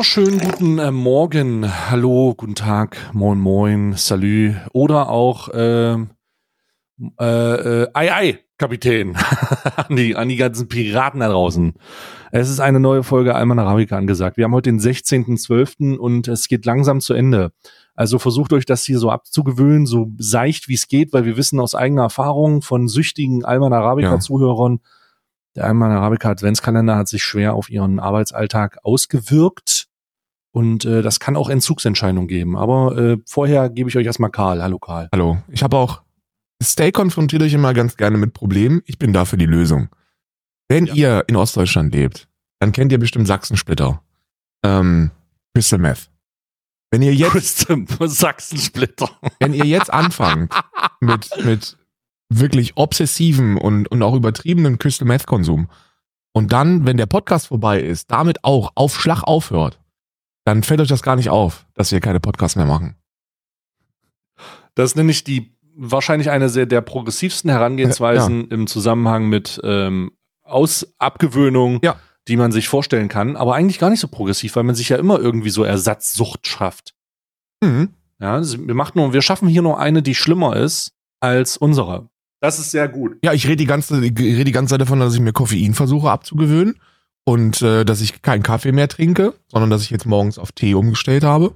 Wunderschönen guten äh, Morgen, hallo, guten Tag, moin moin, salü oder auch äh, äh, äh, ei ei, Kapitän, an, die, an die ganzen Piraten da draußen. Es ist eine neue Folge Alman Arabica angesagt. Wir haben heute den 16.12. und es geht langsam zu Ende. Also versucht euch das hier so abzugewöhnen, so seicht wie es geht, weil wir wissen aus eigener Erfahrung von süchtigen Alman Arabica-Zuhörern, ja der Alman Arabica Adventskalender hat sich schwer auf ihren Arbeitsalltag ausgewirkt. Und äh, das kann auch Entzugsentscheidungen geben. Aber äh, vorher gebe ich euch erstmal Karl. Hallo Karl. Hallo. Ich habe auch, Stay konfrontiert euch immer ganz gerne mit Problemen. Ich bin dafür die Lösung. Wenn ja. ihr in Ostdeutschland lebt, dann kennt ihr bestimmt Sachsensplitter. Ähm, Crystal Meth. Wenn ihr jetzt Crystal Sachsensplitter. Wenn ihr jetzt anfangt mit mit wirklich obsessiven und, und auch übertriebenen Crystal Meth Konsum und dann, wenn der Podcast vorbei ist, damit auch auf Schlag aufhört, dann fällt euch das gar nicht auf, dass wir keine Podcasts mehr machen. Das nenne ich die wahrscheinlich eine sehr der progressivsten Herangehensweisen ja. im Zusammenhang mit ähm, Aus Abgewöhnung, ja. die man sich vorstellen kann, aber eigentlich gar nicht so progressiv, weil man sich ja immer irgendwie so Ersatzsucht schafft. Mhm. Ja, wir machen nur, wir schaffen hier nur eine, die schlimmer ist als unsere. Das ist sehr gut. Ja, ich rede die ganze, ich rede die ganze Zeit davon, dass ich mir Koffein versuche abzugewöhnen und äh, dass ich keinen Kaffee mehr trinke, sondern dass ich jetzt morgens auf Tee umgestellt habe.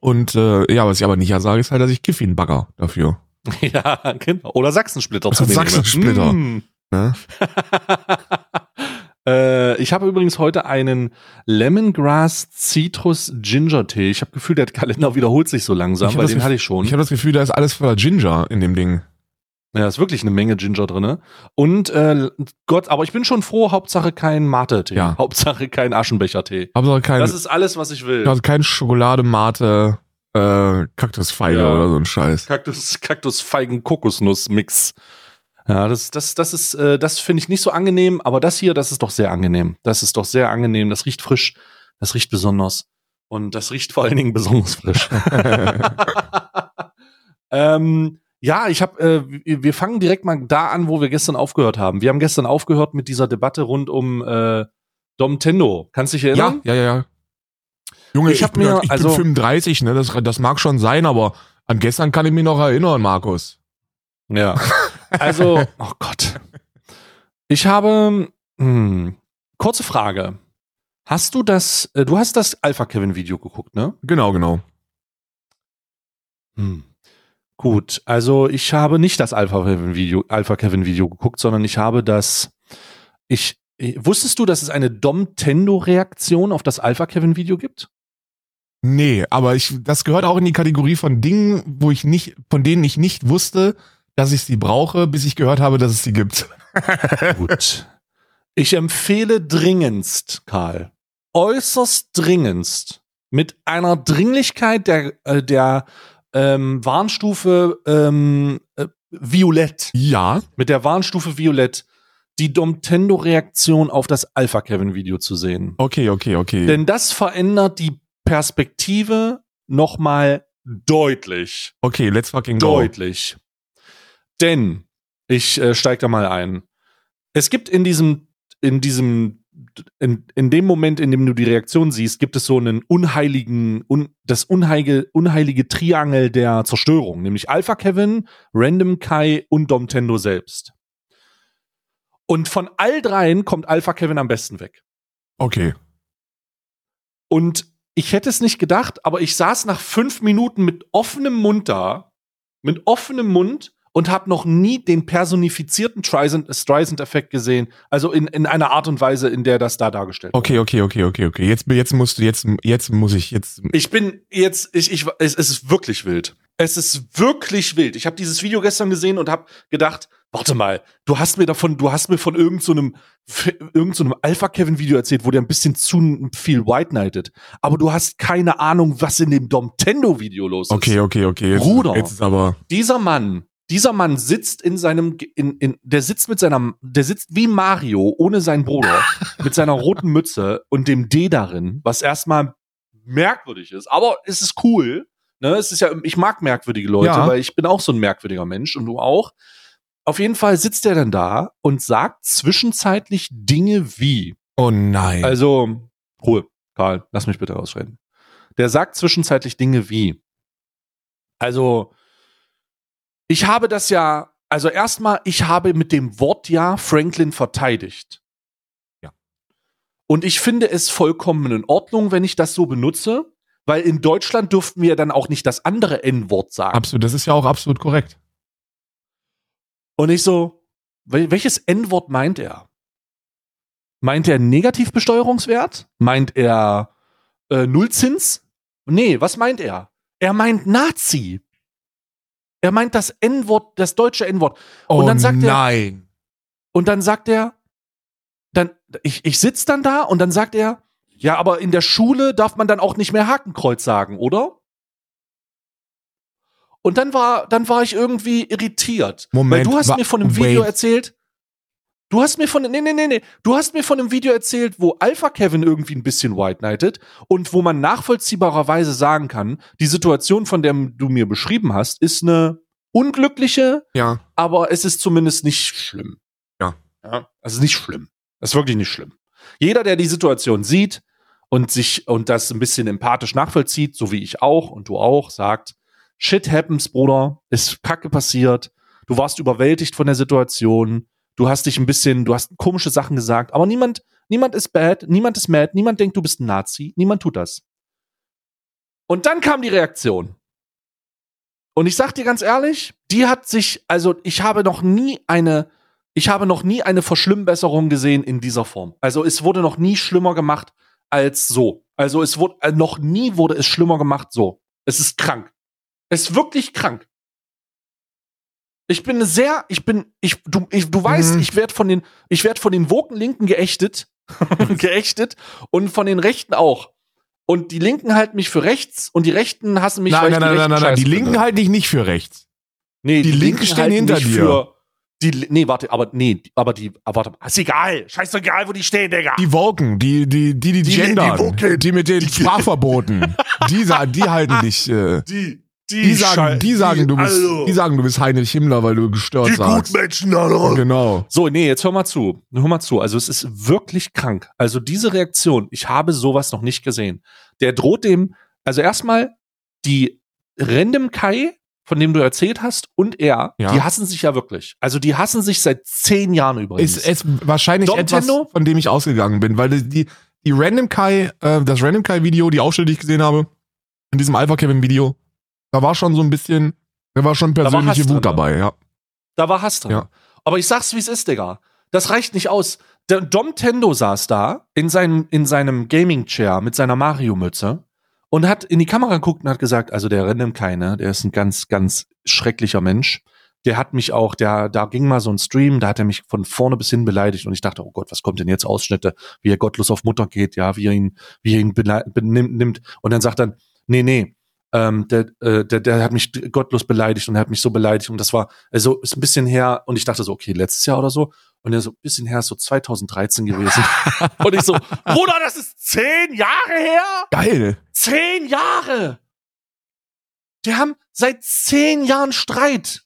Und äh, ja, was ich aber nicht ja sage, ist halt, dass ich Kiffin bagger dafür. Ja, genau. Oder Sachsensplitter. Sachsensplitter. Mm. Ne? äh, ich habe übrigens heute einen Lemongrass Citrus Ginger Tee. Ich habe Gefühl, der Kalender wiederholt sich so langsam, weil den hatte ich schon. Ich habe das Gefühl, da ist alles voller Ginger in dem Ding. Ja, ist wirklich eine Menge Ginger drinne. Und äh, Gott, aber ich bin schon froh, Hauptsache kein Mate-Tee. Ja. Hauptsache kein Aschenbecher-Tee. Hauptsache kein. Das ist alles, was ich will. Also kein Schokolade, Mate, äh, Kaktusfeige ja. oder so ein Scheiß. Kaktus, Kaktusfeigen, Kokosnuss-Mix. Ja, das, das, das ist, äh, das finde ich nicht so angenehm, aber das hier, das ist doch sehr angenehm. Das ist doch sehr angenehm. Das riecht frisch, das riecht besonders. Und das riecht vor allen Dingen besonders frisch. ähm, ja, ich habe, äh, wir fangen direkt mal da an, wo wir gestern aufgehört haben. Wir haben gestern aufgehört mit dieser Debatte rund um äh, Domtendo. Kannst du dich erinnern? Ja, ja, ja. ja. Junge, ich, ich, bin, mir, ich also, bin 35, ne? Das, das mag schon sein, aber an gestern kann ich mich noch erinnern, Markus. Ja. Also, oh Gott. Ich habe hm, kurze Frage. Hast du das, äh, du hast das Alpha Kevin Video geguckt, ne? Genau, genau. Hm. Gut, also ich habe nicht das Alpha Kevin Video, Alpha Kevin Video geguckt, sondern ich habe das. Ich wusstest du, dass es eine Domtendo-Reaktion auf das Alpha Kevin Video gibt? Nee, aber ich, das gehört auch in die Kategorie von Dingen, wo ich nicht, von denen ich nicht wusste, dass ich sie brauche, bis ich gehört habe, dass es sie gibt. Gut. Ich empfehle dringendst, Karl, äußerst dringendst, mit einer Dringlichkeit der, äh, der ähm, Warnstufe ähm, äh, Violett. Ja. Mit der Warnstufe Violett die Domtendo-Reaktion auf das Alpha-Kevin-Video zu sehen. Okay, okay, okay. Denn das verändert die Perspektive nochmal deutlich. Okay, let's fucking go. Deutlich. Denn, ich äh, steig da mal ein. Es gibt in diesem, in diesem in, in dem Moment, in dem du die Reaktion siehst, gibt es so einen unheiligen, un, das unheilige, unheilige Triangel der Zerstörung, nämlich Alpha Kevin, Random Kai und Domtendo selbst. Und von all dreien kommt Alpha Kevin am besten weg. Okay. Und ich hätte es nicht gedacht, aber ich saß nach fünf Minuten mit offenem Mund da, mit offenem Mund und habe noch nie den personifizierten Streisand-Effekt gesehen. Also in, in einer Art und Weise, in der das da dargestellt wird. Okay, okay, okay, okay, okay. Jetzt, jetzt musst du, jetzt, jetzt muss ich, jetzt. Ich bin jetzt, ich, ich, es, es ist wirklich wild. Es ist wirklich wild. Ich habe dieses Video gestern gesehen und habe gedacht, warte mal, du hast mir davon, du hast mir von irgendeinem so irgend so Alpha Kevin Video erzählt, wo der ein bisschen zu viel White Knighted, aber du hast keine Ahnung, was in dem Domtendo Video los ist. Okay, okay, okay. Jetzt, Bruder, jetzt ist aber dieser Mann dieser Mann sitzt in seinem, in, in, der sitzt mit seiner, der sitzt wie Mario ohne seinen Bruder mit seiner roten Mütze und dem D darin, was erstmal merkwürdig ist. Aber es ist cool. Ne? Es ist ja, ich mag merkwürdige Leute, ja. weil ich bin auch so ein merkwürdiger Mensch und du auch. Auf jeden Fall sitzt er dann da und sagt zwischenzeitlich Dinge wie. Oh nein. Also, Ruhe. Karl, lass mich bitte ausreden. Der sagt zwischenzeitlich Dinge wie, also, ich habe das ja, also erstmal, ich habe mit dem Wort ja Franklin verteidigt. Ja. Und ich finde es vollkommen in Ordnung, wenn ich das so benutze, weil in Deutschland dürften wir dann auch nicht das andere N-Wort sagen. Absolut, das ist ja auch absolut korrekt. Und ich so, wel- welches N-Wort meint er? Meint er Negativbesteuerungswert? Meint er äh, Nullzins? Nee, was meint er? Er meint Nazi. Er meint das N-Wort, das deutsche N-Wort. Oh Und dann sagt er- nein. Und dann sagt er, dann, ich, ich sitz dann da und dann sagt er, ja, aber in der Schule darf man dann auch nicht mehr Hakenkreuz sagen, oder? Und dann war, dann war ich irgendwie irritiert. Moment, Weil du hast mir von einem Video wait. erzählt, du hast mir von, nee, nee, nee, nee, du hast mir von einem Video erzählt, wo Alpha Kevin irgendwie ein bisschen white knighted und wo man nachvollziehbarerweise sagen kann, die Situation, von der du mir beschrieben hast, ist eine unglückliche, Ja. aber es ist zumindest nicht schlimm. Ja. ja. Es ist nicht schlimm. Es ist wirklich nicht schlimm. Jeder, der die Situation sieht und sich und das ein bisschen empathisch nachvollzieht, so wie ich auch und du auch, sagt, shit happens, Bruder, ist Kacke passiert, du warst überwältigt von der Situation, du hast dich ein bisschen, du hast komische Sachen gesagt, aber niemand, niemand ist bad, niemand ist mad, niemand denkt, du bist ein Nazi, niemand tut das. Und dann kam die Reaktion. Und ich sag dir ganz ehrlich, die hat sich, also ich habe noch nie eine, ich habe noch nie eine Verschlimmbesserung gesehen in dieser Form. Also es wurde noch nie schlimmer gemacht als so. Also es wurde, äh, noch nie wurde es schlimmer gemacht so. Es ist krank. Es ist wirklich krank. Ich bin sehr, ich bin, ich, du, ich, du weißt, Mhm. ich werde von den, ich werde von den woken Linken geächtet, geächtet und von den Rechten auch. Und die Linken halten mich für rechts und die Rechten hassen mich, weil Nein, ich nein, die nein, nein, nein, die Linken finde. halte ich nicht für rechts. Nee, Die Linken stehen hinter dir. Für die, nee, warte, aber nee, aber die, aber warte, ist egal, scheißegal, wo die stehen, Digga. Die Woken, die, die, die, die, Die- gendern, die die mit den Sprachverboten, die, die halten dich, äh, die, die sagen, die sagen, du bist, also, die sagen, du bist Heinrich Himmler, weil du gestört sagst. Gutmenschen, Alter. Genau. So, nee, jetzt hör mal zu. Hör mal zu. Also es ist wirklich krank. Also diese Reaktion, ich habe sowas noch nicht gesehen. Der droht dem, also erstmal die Random Kai, von dem du erzählt hast, und er, Ja. die hassen sich ja wirklich. Also die hassen sich seit zehn Jahren übrigens. Ist, ist wahrscheinlich Dom etwas, Tendo? von dem ich ausgegangen bin, weil die, die, die Random Kai, äh, das Random Kai Video, die Ausschnitte, die ich gesehen habe, in diesem Alpha Kevin Video, da war schon so ein bisschen, da war schon war persönliche drin, Wut dabei, ja. Da war Hass drin. Ja. Aber ich sag's, wie es ist, Digga. Das reicht nicht aus. Der Dom Tendo saß da in seinem, in seinem Gaming-Chair mit seiner Mario-Mütze und hat in die Kamera geguckt und hat gesagt, also der Random keine, der ist ein ganz, ganz schrecklicher Mensch. Der hat mich auch, der, da ging mal so ein Stream, da hat er mich von vorne bis hin beleidigt und ich dachte, oh Gott, was kommt denn jetzt Ausschnitte, wie er gottlos auf Mutter geht, ja, wie er ihn, wie er ihn benimmt, nimmt. Und dann sagt er, nee, nee, ähm, der, äh, der, der hat mich gottlos beleidigt und er hat mich so beleidigt und das war, also ist ein bisschen her und ich dachte so, okay, letztes Jahr oder so und er so, ein bisschen her ist so 2013 gewesen und ich so, Bruder, das ist zehn Jahre her? Geil. Zehn Jahre! Die haben seit zehn Jahren Streit.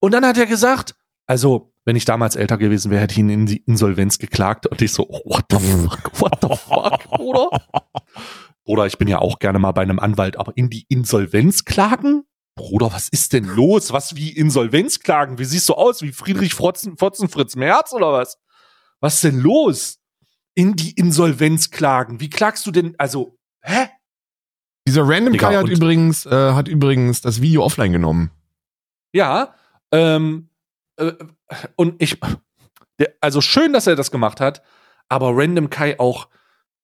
Und dann hat er gesagt, also, wenn ich damals älter gewesen wäre, hätte ich ihn in die Insolvenz geklagt. Und ich so, what the fuck, what the fuck, Bruder? Bruder, ich bin ja auch gerne mal bei einem Anwalt, aber in die Insolvenz klagen? Bruder, was ist denn los? Was wie Insolvenz klagen? Wie siehst du aus? Wie Friedrich Frotzen, Fotzen Fritz Merz oder was? Was ist denn los? In die Insolvenz klagen. Wie klagst du denn? Also, hä? Dieser Random Digga, Kai hat übrigens, äh, hat übrigens das Video offline genommen. Ja, ähm, äh, und ich, also schön, dass er das gemacht hat, aber Random Kai auch,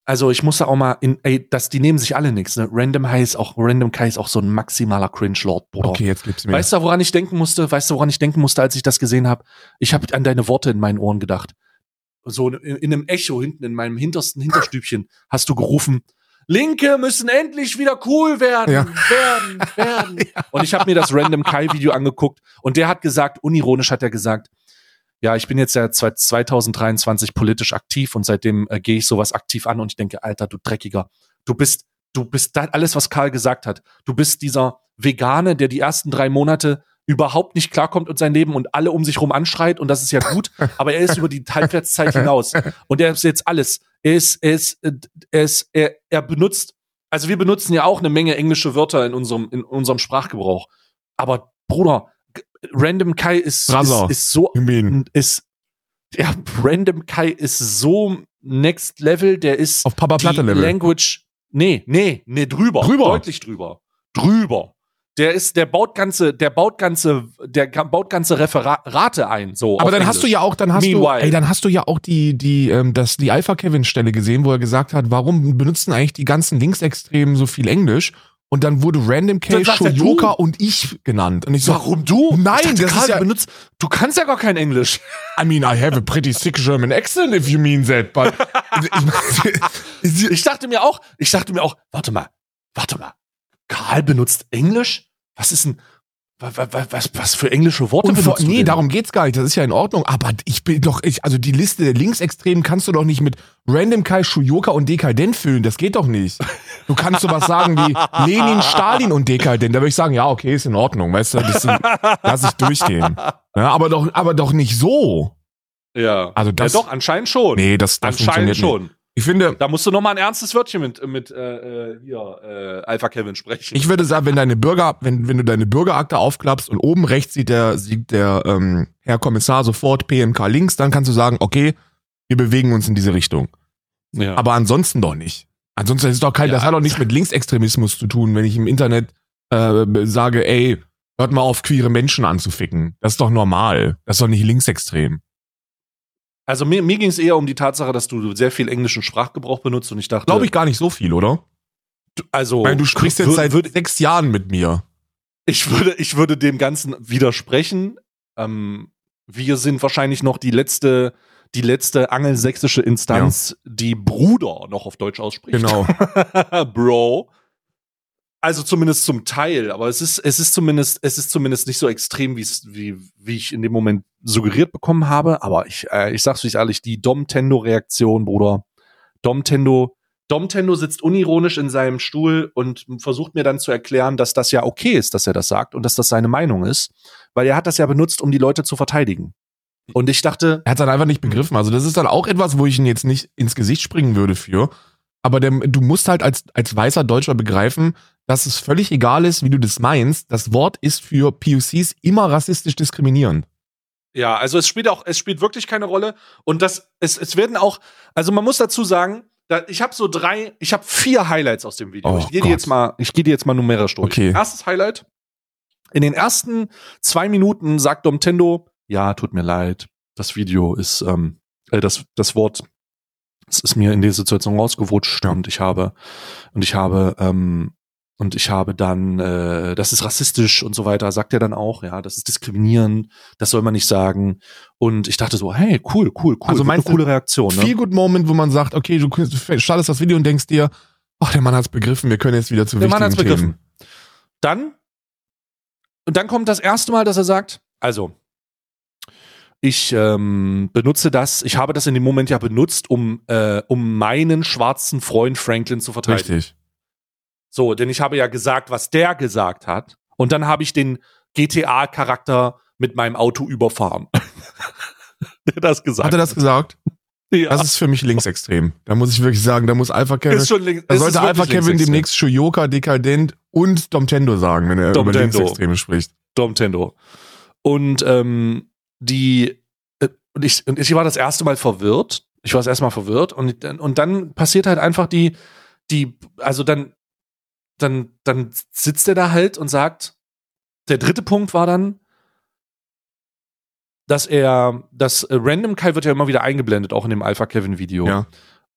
also ich muss da auch mal in, ey, das, die nehmen sich alle nichts, ne? Random Kai ist auch, Random Kai ist auch so ein maximaler Cringe-Lord, Bruder. Okay, jetzt gibt's mir. Weißt du, woran ich denken musste? Weißt du, woran ich denken musste, als ich das gesehen habe? Ich habe an deine Worte in meinen Ohren gedacht. So in, in einem Echo hinten in meinem hintersten Hinterstübchen hast du gerufen, Linke müssen endlich wieder cool werden, Ja. werden, werden. Und ich habe mir das Random Kai Video angeguckt und der hat gesagt, unironisch hat er gesagt, ja, ich bin jetzt ja seit 2023 politisch aktiv und seitdem äh, gehe ich sowas aktiv an und ich denke, Alter, du Dreckiger, du bist, du bist da, alles, was Karl gesagt hat. Du bist dieser Vegane, der die ersten drei Monate überhaupt nicht klarkommt und sein Leben und alle um sich rum anschreit und das ist ja gut, aber er ist über die Halbwertszeit hinaus und er ist jetzt alles. Er ist, er ist, äh, er ist, er, er benutzt, also wir benutzen ja auch eine Menge englische Wörter in unserem, in unserem Sprachgebrauch. Aber Bruder, Random Kai ist, ist, ist so, ist, ja, Random Kai ist so next level, der ist auf Papa Platte die Level. Language, nee, nee, nee, drüber. Drüber? Deutlich drüber. Drüber. Der ist, der baut ganze, der baut ganze, der baut ganze Referate ein, so. Aber dann hast du Englisch. ja auch, dann hast du, Meanwhile. ey, dann hast du ja auch die, die, ähm, das, die Alpha Kevin Stelle gesehen, wo er gesagt hat, warum benutzen eigentlich die ganzen Linksextremen so viel Englisch? Und dann wurde Random er, Shoyoka und ich genannt. Und ich so, Warum du? Nein, dachte, das Karl, ist ja- du benutzt, du kannst ja gar kein Englisch. I mean, I have a pretty sick German accent if you mean that, but ich, Ich dachte mir auch, ich dachte mir auch, warte mal, warte mal. Karl benutzt Englisch? Was ist denn, was, was, was, für englische Worte und vor, benutzt du nee, darum geht's gar nicht. Das ist ja in Ordnung. Aber ich bin doch, ich, also die Liste der Linksextremen kannst du doch nicht mit Random Kai, Shuyoka und Dekadent füllen. Das geht doch nicht. Du kannst sowas sagen wie Lenin, Stalin und Dekadent. Da würde ich sagen, ja, okay, ist in Ordnung. Weißt du, das sind, lass ich durchgehen. Ja, aber doch, aber doch nicht so. Ja. Also das- ja, doch, anscheinend schon. Nee, das, das anscheinend funktioniert nicht. Ich finde, Da musst du noch mal ein ernstes Wörtchen mit, mit äh, äh, hier, äh, Alpha Kevin sprechen. ich würde sagen, wenn deine Bürger, wenn, wenn du deine Bürgerakte aufklappst und oben rechts sieht der, sieht der ähm, Herr Kommissar sofort PMK links, dann kannst du sagen, okay, wir bewegen uns in diese Richtung. ja. Aber ansonsten doch nicht. Ansonsten ist doch kein, das Ja. hat doch nichts mit Linksextremismus zu tun, wenn ich im Internet äh, sage, ey, hört mal auf, queere Menschen anzuficken. Das ist doch normal. Das ist doch nicht linksextrem. Also mir, mir ging es eher um die Tatsache, dass du sehr viel englischen Sprachgebrauch benutzt und ich dachte, Glaube ich gar nicht so viel, oder? also Ich meine, du sprichst jetzt seit würde, sechs Jahren mit mir. ich würde, ich würde dem Ganzen widersprechen. Ähm, wir sind wahrscheinlich noch die letzte, die letzte angelsächsische Instanz, die Bruder noch auf Deutsch ausspricht. Genau. Bro. Also zumindest zum Teil, aber es ist, es ist zumindest, es ist zumindest nicht so extrem, wie es, wie, wie ich in dem Moment suggeriert bekommen habe. Aber ich, äh, ich sag's euch ehrlich, die Domtendo-Reaktion, Bruder. Domtendo, Domtendo sitzt unironisch in seinem Stuhl und versucht mir dann zu erklären, dass das ja okay ist, dass er das sagt und dass das seine Meinung ist, weil er hat das ja benutzt, um die Leute zu verteidigen. Und ich dachte, Er hat dann einfach nicht begriffen. Also das ist dann auch etwas, wo ich ihn jetzt nicht ins Gesicht springen würde für. Aber der, du musst halt als, als weißer Deutscher begreifen, dass es völlig egal ist, wie du das meinst. Das Wort ist für POCs immer rassistisch diskriminierend. Ja, also es spielt auch, es spielt wirklich keine Rolle. Und das, es, es werden auch, also man muss dazu sagen, da, ich habe so drei, ich habe vier Highlights aus dem Video. Oh ich gehe die jetzt mal, ich gehe die jetzt mal numerisch durch. Okay. Erstes Highlight. In den ersten zwei Minuten sagt Domtendo, ja, tut mir leid, das Video ist, ähm, äh, das, das Wort, es ist mir in der Situation rausgewutscht und ich habe, und ich habe, ähm, und ich habe dann, äh, das ist rassistisch und so weiter, sagt er dann auch, ja, das ist diskriminierend, das soll man nicht sagen. Und ich dachte so, hey, cool, cool, cool, Also meinst coole Reaktion. Feel Ne? good Moment, wo man sagt, okay, du startest das Video und denkst dir, ach, der Mann hat's begriffen, wir können jetzt wieder zu Der Mann wichtigen hat's Themen. begriffen. Dann, und dann kommt das erste Mal, dass er sagt, also, ich ähm, benutze das, ich habe das in dem Moment ja benutzt, um, äh, um meinen schwarzen Freund Franklin zu verteidigen. Richtig. So, denn ich habe ja gesagt, was der gesagt hat. Und dann habe ich den GTA-Charakter mit meinem Auto überfahren. der das gesagt Hat er das gesagt? Ja. Das ist für mich linksextrem. Da muss ich wirklich sagen, da muss Alpha Kevin, ist schon links, da sollte Alpha Kevin demnächst Shoyoka, Dekadent und Domtendo sagen, wenn er über Domtendo. Linksextreme spricht. Domtendo. Und ähm, die äh, und ich und ich war das erste Mal verwirrt. Ich war das erste Mal verwirrt und und dann passiert halt einfach die die also dann dann dann sitzt er da halt und sagt der dritte Punkt war dann dass er das äh, Random Kai wird ja immer wieder eingeblendet auch in dem Alpha Kevin Video. Ja.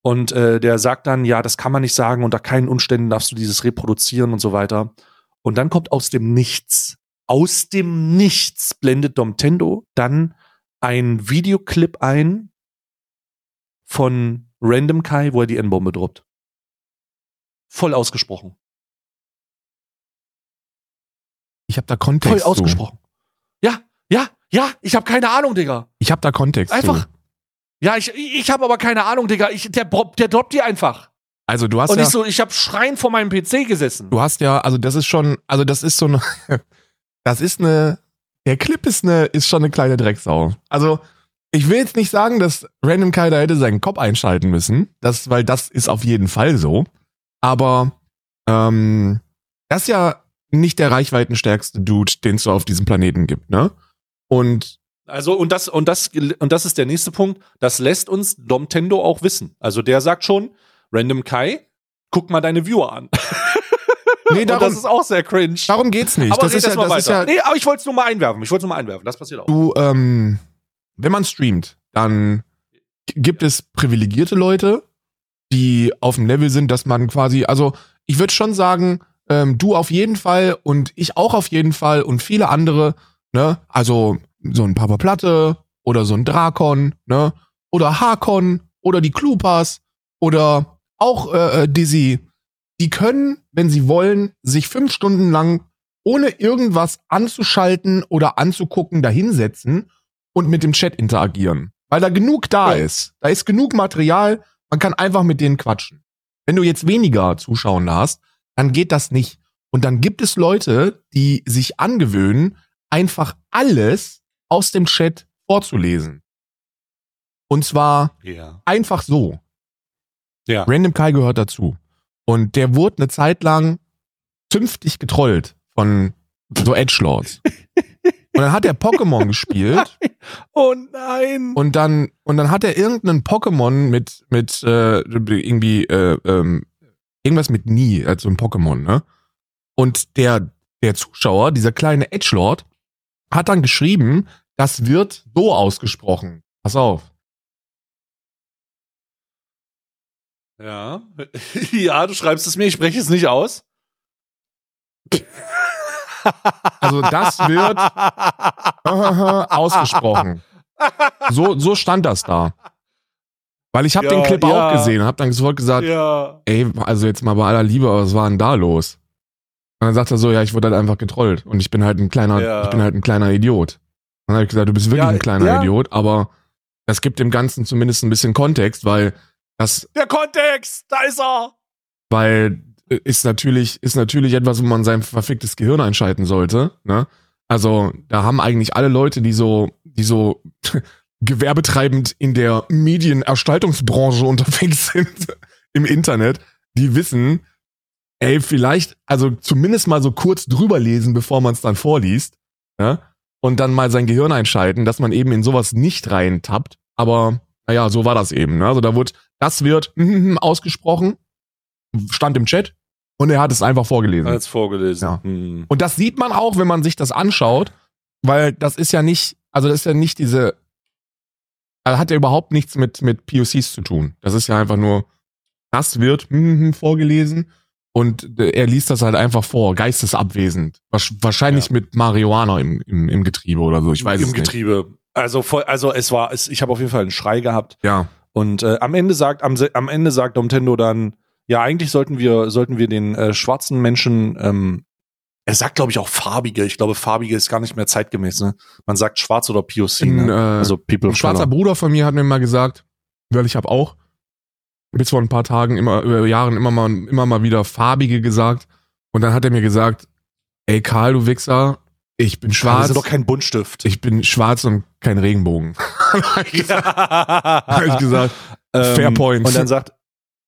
Und äh, der sagt dann, ja, das kann man nicht sagen, unter keinen Umständen darfst du dieses reproduzieren und so weiter. Und dann kommt aus dem Nichts, aus dem Nichts blendet Domtendo dann ein Videoclip ein von Random Kai, wo er die N-Bombe droppt. Voll ausgesprochen. Ich habe da Kontext. Voll zu. ausgesprochen. Ja, ja, ja, ich habe keine Ahnung, Digga. Ich habe da Kontext. Einfach. Zu. Ja, ich, ich habe aber keine Ahnung, Digga. Ich, der, der droppt die einfach. Also du hast Und ja, ich so, ich habe schreiend vor meinem PC gesessen. du hast ja, also das ist schon, also das ist so eine, das ist eine, der Clip ist eine, ist schon eine kleine Drecksau. Also ich will jetzt nicht sagen, dass Random Kai da hätte seinen Kopf einschalten müssen, das, weil das ist auf jeden Fall so. Aber ähm, das ist ja nicht der reichweitenstärkste Dude, den es so auf diesem Planeten gibt, ne? Und Also, und das, und das, und das ist der nächste Punkt. Das lässt uns Domtendo auch wissen. Also, der sagt schon, Random Kai, guck mal deine Viewer an. nee, und darum, das ist auch sehr cringe. darum geht's nicht. aber das ist ja, erst mal das ist ja, nee, aber ich wollte es nur mal einwerfen. Ich wollte es nur mal einwerfen. Das passiert auch. du, ähm, wenn man streamt, dann gibt es privilegierte Leute, die auf dem Level sind, dass man quasi, also ich würde schon sagen, ähm, du auf jeden Fall und ich auch auf jeden Fall und viele andere, ne, also so ein Papa Platte oder so ein Drakon, ne, oder Hakon oder die Klupas oder auch äh, äh, Dizzy, die können, wenn sie wollen, sich fünf Stunden lang ohne irgendwas anzuschalten oder anzugucken dahinsetzen und mit dem Chat interagieren. Weil da genug da Ja. ist. Da ist genug Material, man kann einfach mit denen quatschen. Wenn du jetzt weniger Zuschauer hast, dann geht das nicht. Und dann gibt es Leute, die sich angewöhnen, einfach alles aus dem Chat vorzulesen. Und zwar Ja. einfach so. Ja. Random Kai gehört dazu. Und der wurde eine Zeit lang zünftig getrollt von so Edgelords. Und dann hat er Pokémon gespielt Oh nein. und dann und dann hat er irgendeinen Pokémon mit mit äh, irgendwie äh, ähm, irgendwas mit Nie, also ein Pokémon, ne? Und der der Zuschauer, dieser kleine Edgelord, hat dann geschrieben, das wird so ausgesprochen. Pass auf. Ja. ja, du schreibst es mir, ich spreche es nicht aus. Also das wird ausgesprochen. So, so stand das da. Weil ich habe Ja, den Clip ja. auch gesehen und habe dann sofort gesagt, Ja. ey, also jetzt mal bei aller Liebe, aber was war denn da los? Und dann sagt er so, ja, ich wurde halt einfach getrollt und ich bin halt ein kleiner, ich bin halt ein kleiner Idiot. Und dann habe ich gesagt, du bist wirklich ein kleiner. Idiot, aber das gibt dem Ganzen zumindest ein bisschen Kontext, weil das, Der Kontext, da ist er. weil äh, ist natürlich, ist natürlich etwas, wo man sein verficktes Gehirn einschalten sollte, ne? Also, da haben eigentlich alle Leute, die so, die so gewerbetreibend in der Medienergestaltungsbranche unterwegs sind im Internet, die wissen, ey, vielleicht, also zumindest mal so kurz drüber lesen, bevor man es dann vorliest, ja? Und dann mal sein Gehirn einschalten, dass man eben in sowas nicht reintappt. Aber, naja, so war das eben. Ne? Also da wird, das wird ausgesprochen, stand im Chat und er hat es einfach vorgelesen. Als vorgelesen. Ja. Hm. Und das sieht man auch, wenn man sich das anschaut, weil das ist ja nicht, also das ist ja nicht diese, hat ja überhaupt nichts mit, mit POCs zu tun. Das ist ja einfach nur, das wird hm, vorgelesen und äh, er liest das halt einfach vor, geistesabwesend. Wahrscheinlich Ja. mit Marihuana im, im, im Getriebe oder so, ich weiß Im es nicht. Getriebe. Also, voll, also es war, es, ich habe auf jeden Fall einen Schrei gehabt. Ja, Und äh, am Ende sagt, am, am Ende sagt Nintendo dann, ja, eigentlich sollten wir, sollten wir den äh, schwarzen Menschen, ähm, er sagt, glaube ich, auch farbige. Ich glaube, farbige ist gar nicht mehr zeitgemäß, ne? Man sagt schwarz oder POC, Ein, ne? äh, Also People Ein schwarzer Color. Bruder von mir hat mir mal gesagt, weil ich habe auch bis vor ein paar Tagen immer über Jahren immer mal immer mal wieder farbige gesagt und dann hat er mir gesagt, ey Karl, du Wichser, ich bin Das schwarz, ist doch kein Buntstift. ich bin schwarz und kein Regenbogen. Hab ich gesagt. Hab Habe ich gesagt. Fair point. Ähm, Und dann sagt,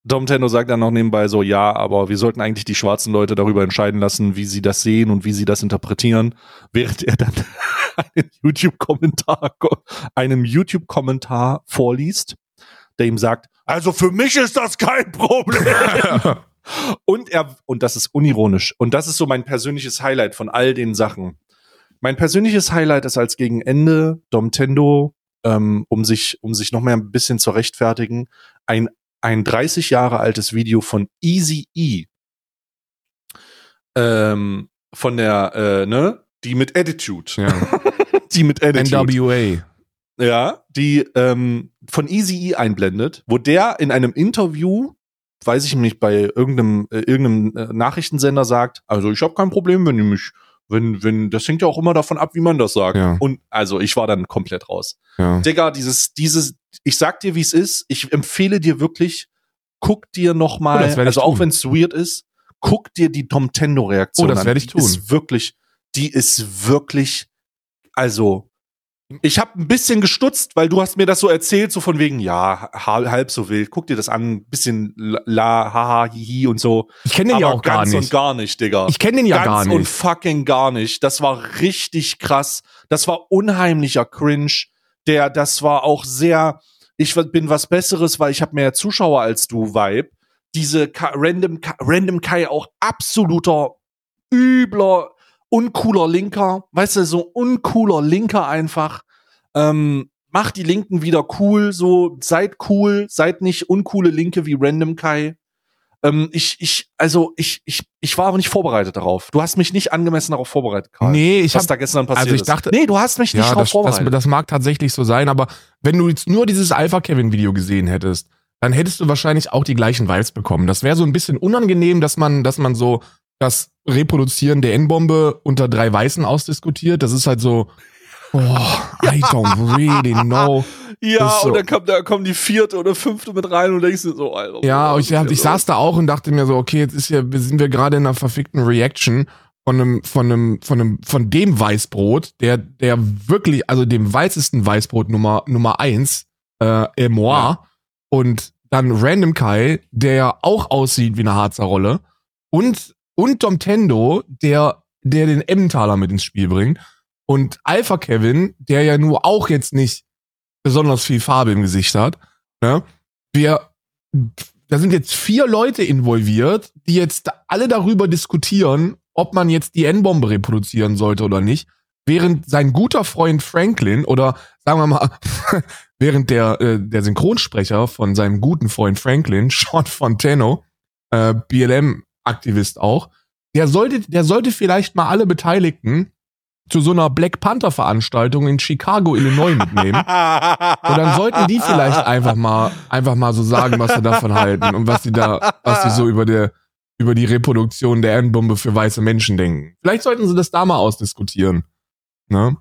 Domtendo sagt dann noch nebenbei so, ja, aber wir sollten eigentlich die schwarzen Leute darüber entscheiden lassen, wie sie das sehen und wie sie das interpretieren, während er dann einen YouTube-Kommentar, einem YouTube-Kommentar vorliest, der ihm sagt, also für mich ist das kein Problem. Und er, und das ist unironisch, und das ist so mein persönliches Highlight von all den Sachen. Mein persönliches Highlight ist als gegen Ende Domtendo, ähm, um sich, um sich noch mehr ein bisschen zu rechtfertigen, ein, ein 30 Jahre altes Video von Easy E. Ähm, von der, äh, ne, die mit Attitude. ja. Die mit Attitude. NWA. Ja, die ähm, von Easy E einblendet, wo der in einem Interview, weiß ich nicht, bei irgendeinem, äh, irgendeinem äh, Nachrichtensender sagt, also ich habe kein Problem, wenn ihr mich, wenn, wenn, das hängt ja auch immer davon ab, wie man das sagt. Ja. Und also ich war dann komplett raus. Ja. Digga, dieses, dieses, ich sag dir, wie es ist, ich empfehle dir wirklich, guck dir noch Oh, also auch wenn es weird ist, guck dir die Domtendo-Reaktion Oh, das an. werd ich Die tun. Ist wirklich, die ist wirklich, also Ich habe ein bisschen gestutzt, weil du hast mir das so erzählt, so von wegen, ja, halb so wild. Guck dir das an, bisschen la, haha, hihi und so. Ich kenne den ja auch gar ganz nicht. und gar nicht, Digga. Ich kenne den ja ganz gar und nicht. fucking gar nicht. Das war richtig krass. Das war unheimlicher Cringe. Der, das war auch sehr, ich bin was Besseres, weil ich habe mehr Zuschauer als du, Vibe. Diese Ka Random, Ka Random Kai auch absoluter übler, uncooler Linker. Weißt du, so uncooler Linker einfach. Ähm, macht die Linken wieder cool, so seid cool, seid nicht uncoole Linke wie Random Kai. Ähm, ich, ich, also ich, ich, ich war aber nicht vorbereitet darauf. Du hast mich nicht angemessen darauf vorbereitet, Karl. Nee, ich was hab, da gestern passiert also ich ist. dachte- nee, du hast mich nicht ja, darauf das, das, vorbereitet. das mag tatsächlich so sein, aber wenn du jetzt nur dieses Alpha-Kevin-Video gesehen hättest, dann hättest du wahrscheinlich auch die gleichen Vibes bekommen. Das wäre so ein bisschen unangenehm, dass man, dass man so das Reproduzieren der N-Bombe unter drei Weißen ausdiskutiert. Das ist halt so, oh, I don't really know. ja, so- und dann kommt, da kommt die vierte oder fünfte mit rein und denkst du so, Alter. Ja, ich, hier ich los? saß da auch und dachte mir so, okay, jetzt ist ja, sind wir gerade in einer verfickten Reaction von einem, von einem, von einem, von dem Weißbrot, der, der wirklich, also dem weißesten Weißbrot Nummer, Nummer eins, äh, Emoir. Ja. Und dann Random Kai, der ja auch aussieht wie eine Harzer Rolle. Und, und Domtendo, der, der den Emmentaler mit ins Spiel bringt. Und Alpha Kevin, der ja nur auch jetzt nicht besonders viel Farbe im Gesicht hat. Ne? Wir, da sind jetzt vier Leute involviert, die jetzt alle darüber diskutieren, ob man jetzt die N-Bombe reproduzieren sollte oder nicht, während sein guter Freund Franklin oder sagen wir mal, während der, äh, der Synchronsprecher von seinem guten Freund Franklin, Sean Fontano, äh, BLM-Aktivist auch, der sollte, der sollte vielleicht mal alle Beteiligten zu so einer Black Panther Veranstaltung in Chicago, Illinois mitnehmen. Und dann sollten die vielleicht einfach mal, einfach mal so sagen, was sie davon halten und was sie da, was sie so über der, über die Reproduktion der N-Bombe für weiße Menschen denken. Vielleicht sollten sie das da mal ausdiskutieren. Ne?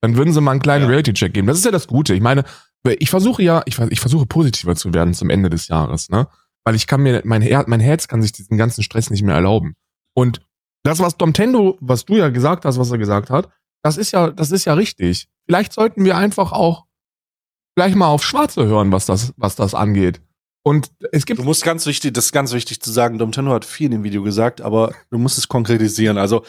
Dann würden sie mal einen kleinen Ja. Reality-Check geben. Das ist ja das Gute. Ich meine, ich versuche ja, ich, ich versuche positiver zu werden zum Ende des Jahres, ne? Weil ich kann mir, mein, Her mein Herz kann sich diesen ganzen Stress nicht mehr erlauben. Und das, was Domtendo, was du ja gesagt hast, was er gesagt hat, das ist ja, das ist ja richtig. Vielleicht sollten wir einfach auch gleich mal auf Schwarze hören, was das, was das angeht. Und es gibt Du musst ganz wichtig, das ist ganz wichtig zu sagen, Domtendo hat viel in dem Video gesagt, aber du musst es konkretisieren. Also,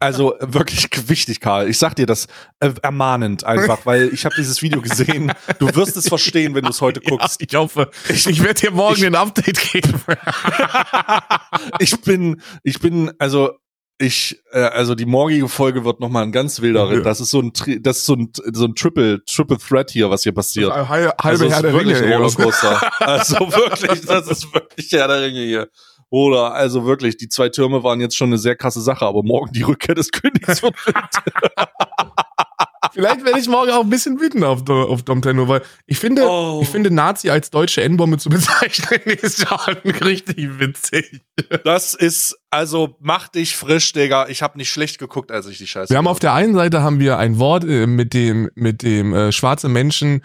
also wirklich wichtig, Karl. Ich sag dir das äh, ermahnend einfach, weil ich habe dieses Video gesehen. Du wirst es verstehen, wenn du es heute guckst. Ja, ich hoffe, Ich- ich, werde dir morgen ich- ein Update geben. ich bin, ich bin, also ich, äh, also die morgige Folge wird noch mal ein ganz wilder Ritt. Das ist so ein, Tri- das ist so ein, so ein Triple, Triple Threat hier, was hier passiert. Halbe Also es Herr ist der wirklich Ringe. Rollercoaster. also wirklich, das ist wirklich Herr der Ringe hier. Oder also wirklich, die zwei Türme waren jetzt schon eine sehr krasse Sache, aber morgen die Rückkehr des Königs wird. Vielleicht werde ich morgen auch ein bisschen wütend auf, auf Domtendo, weil ich finde, Oh. ich finde Nazi als deutsche N-Bombe zu bezeichnen, ist schon richtig witzig. Das ist, also mach dich frisch, Digga. Ich habe nicht schlecht geguckt, als ich die Scheiße. Wir haben auf der einen Seite haben wir ein Wort, äh, mit dem, mit dem äh, schwarze Menschen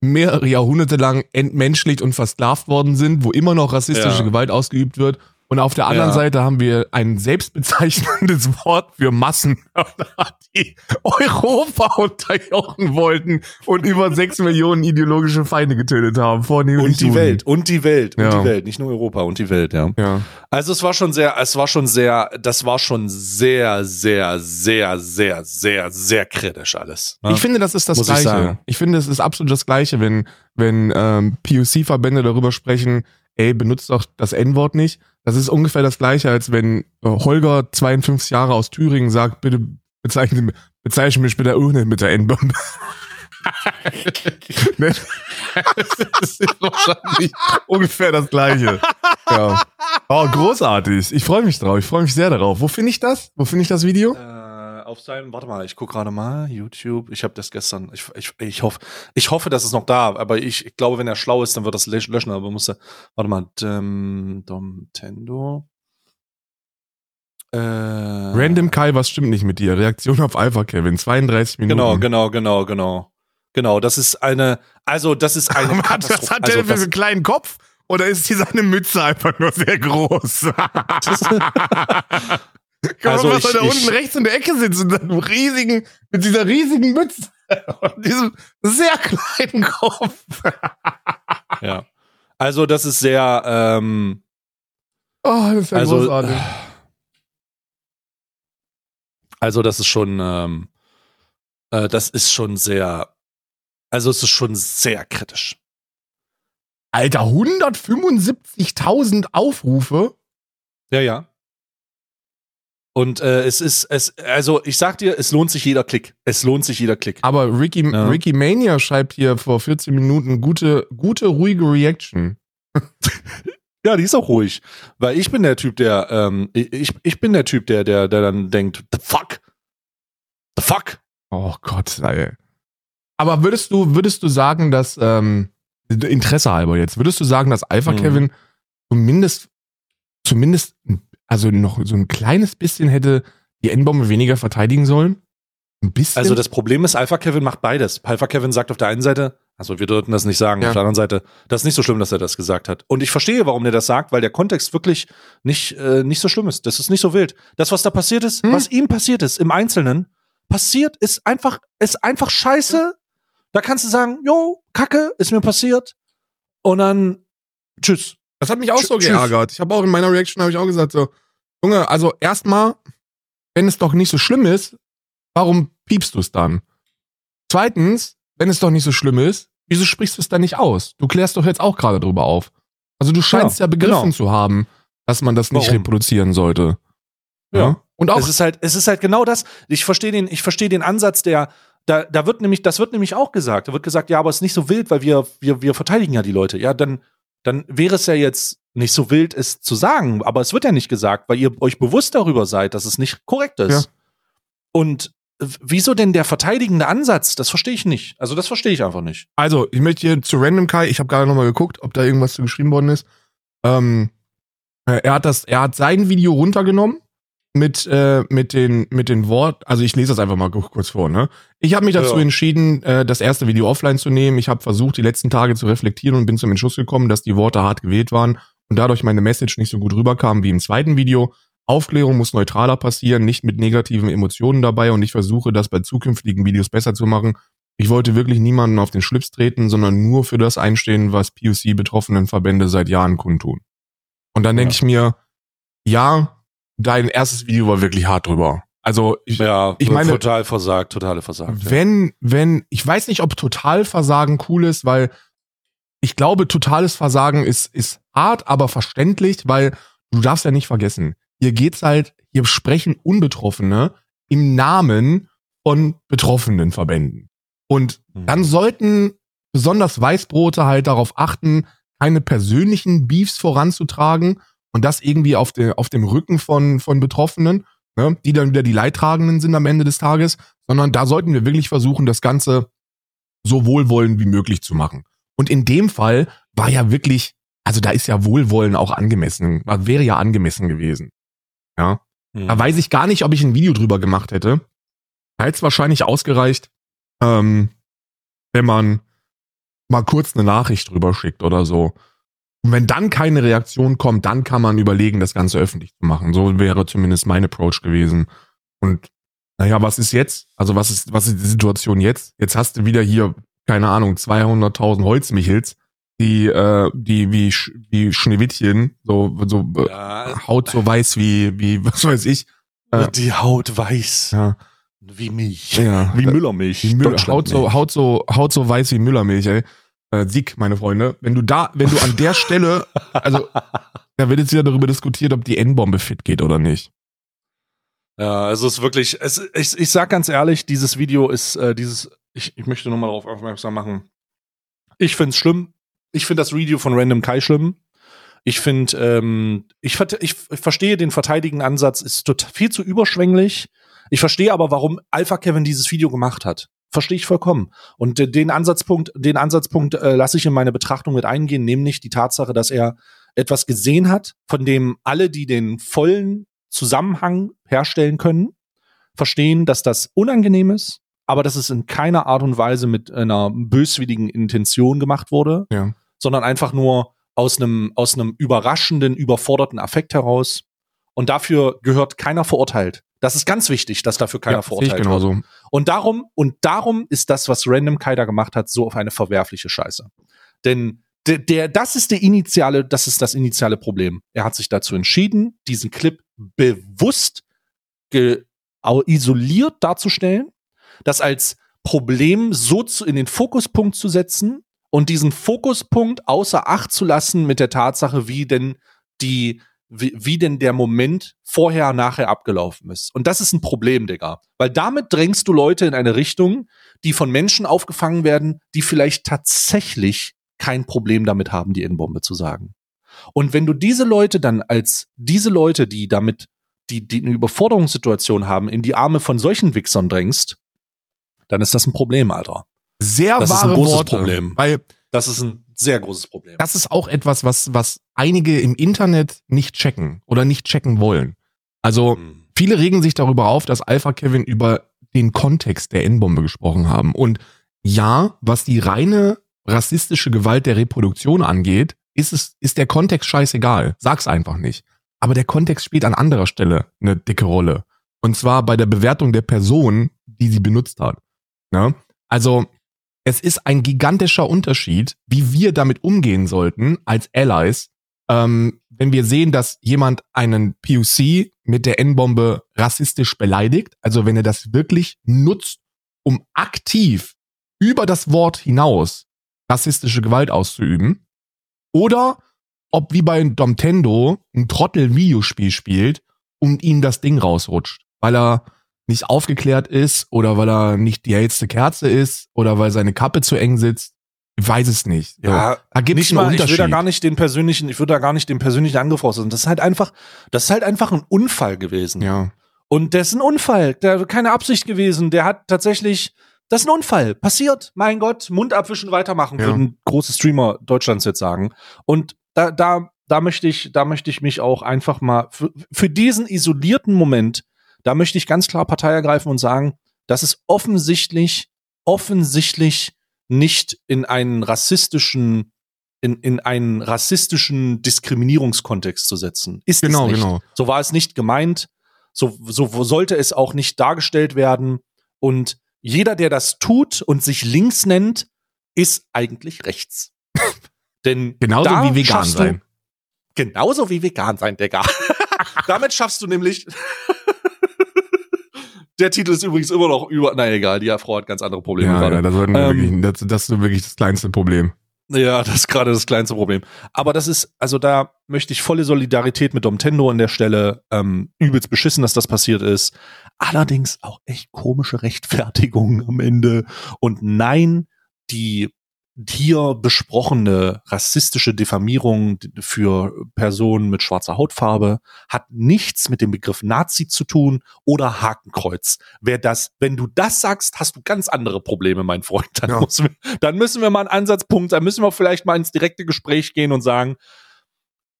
mehrere Jahrhunderte lang entmenschlicht und versklavt worden sind, wo immer noch rassistische Ja. Gewalt ausgeübt wird. Und auf der anderen Ja. Seite haben wir ein selbstbezeichnendes Wort für Massenmörder, die Europa unterjochen wollten und über sechs Millionen ideologische Feinde getötet haben. Vor allem und die Juden. Welt, und die Welt, und Ja. die Welt, nicht nur Europa und die Welt, ja. Ja. Also es war schon sehr, es war schon sehr, das war schon sehr, sehr, sehr, sehr, sehr, sehr kritisch alles. ne? Ich finde, das ist das Muss ich Gleiche. sagen. Ich, finde, es ist absolut das Gleiche, wenn, wenn ähm, POC-Verbände darüber sprechen, ey, benutzt doch das N-Wort nicht. Das ist ungefähr das Gleiche, als wenn äh, Holger, 52 Jahre aus Thüringen, sagt, bitte bezeichne, mich- bezeichne mich bitte auch nicht mit der N-Bombe. Ne? das ist wahrscheinlich ungefähr das Gleiche. Ja. Oh, großartig. Ich freue mich drauf. Ich freue mich sehr darauf. Wo finde ich das? Wo finde ich das Video? Äh, auf seinem, warte mal, ich gucke gerade mal, YouTube. Ich habe das gestern, ich, ich, ich hoffe, ich hoffe, das ist noch da, aber ich, ich glaube, wenn er schlau ist, dann wird das lösch- löschen, aber muss er, warte mal, Dom, Domtendo. Äh, Random Kai, was stimmt nicht mit dir? Reaktion auf Alpha Kevin, 32 Minuten. Genau, genau, genau, genau. Genau, das ist eine, also das ist eine Was Katastrophe. hat Also, der für das, einen kleinen Kopf? Oder ist die seine Mütze einfach nur sehr groß? Guck Also mal, was ich- da ich- unten rechts in der Ecke sitzt mit, seinem riesigen, mit dieser riesigen Mütze. Und diesem sehr kleinen Kopf. ja. Also, das ist sehr, ähm, Oh, das ist ja also, großartig. also, das ist schon, ähm, äh, das ist schon sehr, also, es ist schon sehr kritisch. Alter, 175.000 Aufrufe? Ja, ja. Und äh, es ist, es, also ich sag dir, es lohnt sich jeder Klick. Es lohnt sich jeder Klick. Aber Ricky, Ja. Ricky Mania schreibt hier vor 14 Minuten gute, gute, ruhige Reaction. Ja, die ist auch ruhig. Weil ich bin der Typ, der, ähm, ich, ich bin der Typ, der, der, der dann denkt, the fuck? The fuck? Oh Gott, ey. Aber würdest du, würdest du sagen, dass, ähm, Interesse halber jetzt, würdest du sagen, dass Alpha Mhm. Kevin zumindest, zumindest, also noch so ein kleines bisschen hätte die Endbombe weniger verteidigen sollen? Ein bisschen? Also das Problem ist, Alpha Kevin macht beides. Alpha Kevin sagt auf der einen Seite, also wir dürfen das nicht sagen, Ja. auf der anderen Seite, das ist nicht so schlimm, dass er das gesagt hat. Und ich verstehe, warum der das sagt, weil der Kontext wirklich nicht, äh, nicht so schlimm ist. Das ist nicht so wild. Das, was da passiert ist, Hm. was ihm passiert ist, im Einzelnen, passiert, ist einfach, ist einfach scheiße. Da kannst du sagen, jo, Kacke, ist mir passiert. Und dann, tschüss. Das hat mich auch so Tschüss. geärgert. Ich habe auch in meiner Reaction habe ich auch gesagt so, Junge, also erstmal, wenn es doch nicht so schlimm ist, warum piepst du es dann? Zweitens, wenn es doch nicht so schlimm ist, wieso sprichst du es dann nicht aus? Du klärst doch jetzt auch gerade drüber auf. Also du scheinst ja, begriffen genau. zu haben, dass man das nicht Warum? reproduzieren sollte. Ja. Und auch Es ist halt, es ist halt genau das. Ich verstehe den, ich verstehe den Ansatz, der, da, da wird nämlich, das wird nämlich auch gesagt. Da wird gesagt, ja, aber es ist nicht so wild, weil wir, wir, wir verteidigen ja die Leute. Ja, dann, dann wäre es ja jetzt nicht so wild, es zu sagen. Aber es wird ja nicht gesagt, weil ihr euch bewusst darüber seid, dass es nicht korrekt ist. Ja. Und wieso denn der verteidigende Ansatz? Das verstehe ich nicht. Also das verstehe ich einfach nicht. Also, ich möchte hier zu Random Kai, ich habe gerade noch mal geguckt, ob da irgendwas zu geschrieben worden ist. Ähm, äh, er hat das, er hat sein Video runtergenommen mit äh, mit den mit den Wort, also ich lese das einfach mal kurz vor. Ne, ich habe mich dazu Ja. entschieden, äh, das erste Video offline zu nehmen. Ich habe versucht, die letzten Tage zu reflektieren und bin zum Entschluss gekommen, dass die Worte hart gewählt waren und dadurch meine Message nicht so gut rüberkam wie im zweiten Video. Aufklärung muss neutraler passieren, nicht mit negativen Emotionen dabei und ich versuche, das bei zukünftigen Videos besser zu machen. Ich wollte wirklich niemanden auf den Schlips treten, sondern nur für das einstehen, was POC-betroffenen Verbände seit Jahren kundtun. Und dann denke Ja. ich mir, ja, dein erstes Video war wirklich hart drüber. Also ich, Ja, Ich meine- total versagt, totale versagt. ja. wenn, wenn, ich weiß nicht, ob Totalversagen cool ist, weil ich glaube, totales Versagen ist, ist hart, aber verständlich, weil du darfst ja nicht vergessen, hier geht's halt, hier sprechen Unbetroffene im Namen von betroffenen Verbänden. Und Mhm. dann sollten besonders Weißbrote halt darauf achten, keine persönlichen Beefs voranzutragen und das irgendwie auf, der auf dem Rücken von, von Betroffenen, ne, die dann wieder die Leidtragenden sind am Ende des Tages, sondern da sollten wir wirklich versuchen, das Ganze so wohlwollend wie möglich zu machen. Und in dem Fall war ja wirklich, also da ist ja Wohlwollen auch angemessen, wäre ja angemessen gewesen. Ja. Mhm. Da weiß ich gar nicht, ob ich ein Video drüber gemacht hätte. Da hätte es wahrscheinlich ausgereicht, ähm, wenn man mal kurz eine Nachricht drüber schickt oder so. Und wenn dann keine Reaktion kommt, dann kann man überlegen, das Ganze öffentlich zu machen. So wäre zumindest mein Approach gewesen. Und naja, was ist jetzt? Also was ist, was ist die Situation jetzt? Jetzt hast du wieder hier, keine Ahnung, 200.000 Holzmichels, die, äh, die wie, wie Schneewittchen, so, so äh, ja, Haut so weiß wie, wie, was weiß ich. Äh, die Haut weiß. Ja, Wie Milch. ja. Wie Müllermilch. Wie Müller, Haut so. Haut so, Haut so weiß wie Müllermilch, ey. Äh, Sieg, meine Freunde. Wenn du da, wenn du an der Stelle, also, da wird jetzt wieder darüber diskutiert, ob die N-Bombe fit geht oder nicht. Ja, also es ist wirklich, es, ich, ich sag ganz ehrlich, dieses Video ist, äh, dieses, ich, ich möchte mal darauf aufmerksam machen. Ich find's schlimm. Ich finde das Video von Random Kai schlimm. Ich finde, ähm, ich, ich, ich verstehe den verteidigenden Ansatz, ist total, viel zu überschwänglich. Ich verstehe aber, warum Alpha Kevin dieses Video gemacht hat. Verstehe ich vollkommen. Und äh, den Ansatzpunkt, den Ansatzpunkt äh, lasse ich in meine Betrachtung mit eingehen, nämlich die Tatsache, dass er etwas gesehen hat, von dem alle, die den vollen Zusammenhang herstellen können, verstehen, dass das unangenehm ist, aber dass es in keiner Art und Weise mit einer böswilligen Intention gemacht wurde, Ja. sondern einfach nur aus einem, aus einem überraschenden, überforderten Affekt heraus. Und dafür gehört keiner verurteilt. Das ist ganz wichtig, dass dafür keiner ja, ich verurteilt wird. genauso. Und darum, und darum ist das, was Random Kai da gemacht hat, so auf eine verwerfliche Scheiße. Denn der, der, das ist der initiale, das ist das initiale Problem. Er hat sich dazu entschieden, diesen Clip bewusst isoliert darzustellen, das als Problem so zu, in den Fokuspunkt zu setzen und diesen Fokuspunkt außer Acht zu lassen mit der Tatsache, wie denn die, wie, wie denn der Moment vorher, nachher abgelaufen ist. Und das ist ein Problem, Digga. Weil damit drängst du Leute in eine Richtung, die von Menschen aufgefangen werden, die vielleicht tatsächlich kein Problem damit haben, die N-Bombe zu sagen. Und wenn du diese Leute dann als diese Leute, die damit, die, die eine Überforderungssituation haben, in die Arme von solchen Wichsern drängst, dann ist das ein Problem, Alter. Sehr Das ist ein wahre großes Worte. Problem. Weil Das ist ein sehr großes Problem. das ist auch etwas, was, was einige im Internet nicht checken oder nicht checken wollen. Also Mhm. viele regen sich darüber auf, dass Alpha Kevin über den Kontext der N-Bombe gesprochen haben. Und ja, was die reine rassistische Gewalt der Reproduktion angeht, ist es, ist der Kontext scheißegal. Sag's einfach nicht. Aber der Kontext spielt an anderer Stelle eine dicke Rolle. Und zwar bei der Bewertung der Person, die sie benutzt hat. Ne? Also, es ist ein gigantischer Unterschied, wie wir damit umgehen sollten als Allies, ähm, wenn wir sehen, dass jemand einen POC mit der N-Bombe rassistisch beleidigt, also wenn er das wirklich nutzt, um aktiv über das Wort hinaus rassistische Gewalt auszuüben, oder ob wie bei Domtendo ein Trottel Videospiel spielt und ihm das Ding rausrutscht, weil er nicht aufgeklärt ist oder weil er nicht die hellste Kerze ist oder weil seine Kappe zu eng sitzt. Ich weiß es nicht. So. Ja, da gibt's nicht einen mal, ich will Unterschied. da gar nicht den persönlichen, ich würde da gar nicht den persönlichen Angriff raus. Das ist halt einfach, das ist halt einfach ein Unfall gewesen. ja. Und der ist ein Unfall, der keine Absicht gewesen. Der hat tatsächlich, das ist ein Unfall, passiert. Mein Gott, Mund abwischen, weitermachen, Ja. würden große Streamer Deutschlands jetzt sagen. Und da, da, da möchte ich, da möchte ich mich auch einfach mal für, für diesen isolierten Moment, da möchte ich ganz klar Partei ergreifen und sagen, das ist offensichtlich, offensichtlich nicht in einen rassistischen in, in einen rassistischen Diskriminierungskontext zu setzen. Ist Genau, es nicht. genau. So war es nicht gemeint. So, so sollte es auch nicht dargestellt werden. Und jeder, der das tut und sich links nennt, ist eigentlich rechts. Denn Genauso wie vegan sein. Genauso wie vegan sein, Digga. Damit schaffst du nämlich. Der Titel ist übrigens immer noch über. Na egal, die Frau hat ganz andere Probleme Ja, gerade. ja, das, Ähm, wirklich, das, das ist wirklich das kleinste Problem. Ja, das ist gerade das kleinste Problem. Aber das ist, also da möchte ich volle Solidarität mit Domtendo an der Stelle. Ähm, übelst beschissen, dass das passiert ist. Allerdings auch echt komische Rechtfertigung am Ende. Und nein, die hier besprochene rassistische Diffamierung für Personen mit schwarzer Hautfarbe hat nichts mit dem Begriff Nazi zu tun oder Hakenkreuz. Wer das, wenn du das sagst, hast du ganz andere Probleme, mein Freund. Dann, Ja. müssen wir, dann müssen wir mal einen Ansatzpunkt, dann müssen wir vielleicht mal ins direkte Gespräch gehen und sagen,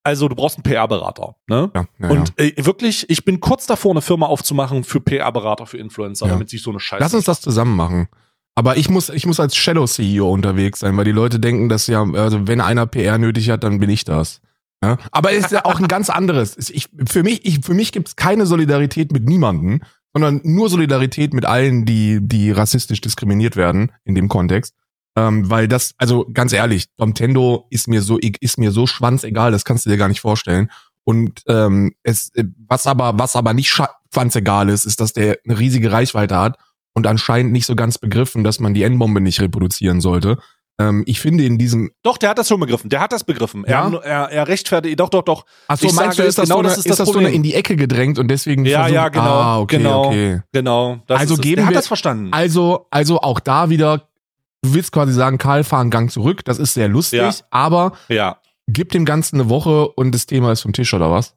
also du brauchst einen PR-Berater. Ne? Ja, ja, Und äh, wirklich, ich bin kurz davor, eine Firma aufzumachen für PR-Berater, für Influencer, damit sich so eine Scheiße. Lass uns das zusammen machen. Aber ich muss, ich muss als Shadow CEO unterwegs sein, weil die Leute denken, dass ja, also wenn einer PR nötig hat, dann bin ich das. Ja? Aber es ist ja auch ein ganz anderes. Es- Ich, für mich, ich, für mich gibt's keine Solidarität mit niemanden, sondern nur Solidarität mit allen, die, die rassistisch diskriminiert werden in dem Kontext. Ähm, weil das, also ganz ehrlich, Domtendo ist mir so, ist mir so schwanzegal, das kannst du dir gar nicht vorstellen. Und ähm, es, äh, was aber, was aber nicht schwanzegal ist, ist, dass der eine riesige Reichweite hat und anscheinend nicht so ganz begriffen, dass man die N-Bombe nicht reproduzieren sollte. Ähm, ich finde in diesem, Doch, der hat das schon begriffen. Der hat das begriffen. Ja? Er, er, er rechtfertigt, doch, doch, doch. achso, Ich meinst sage, du, ist das, genau so, eine, das ist das so eine in die Ecke gedrängt und deswegen Ja, versucht- ja, genau, Ah, okay, genau. okay. Genau. Das Also geben der hat wir- das verstanden. Also, also auch da wieder, du willst quasi sagen, Karl, fahr einen Gang zurück, das ist sehr lustig, Ja. aber ja. gib dem Ganzen eine Woche und das Thema ist vom Tisch, oder was?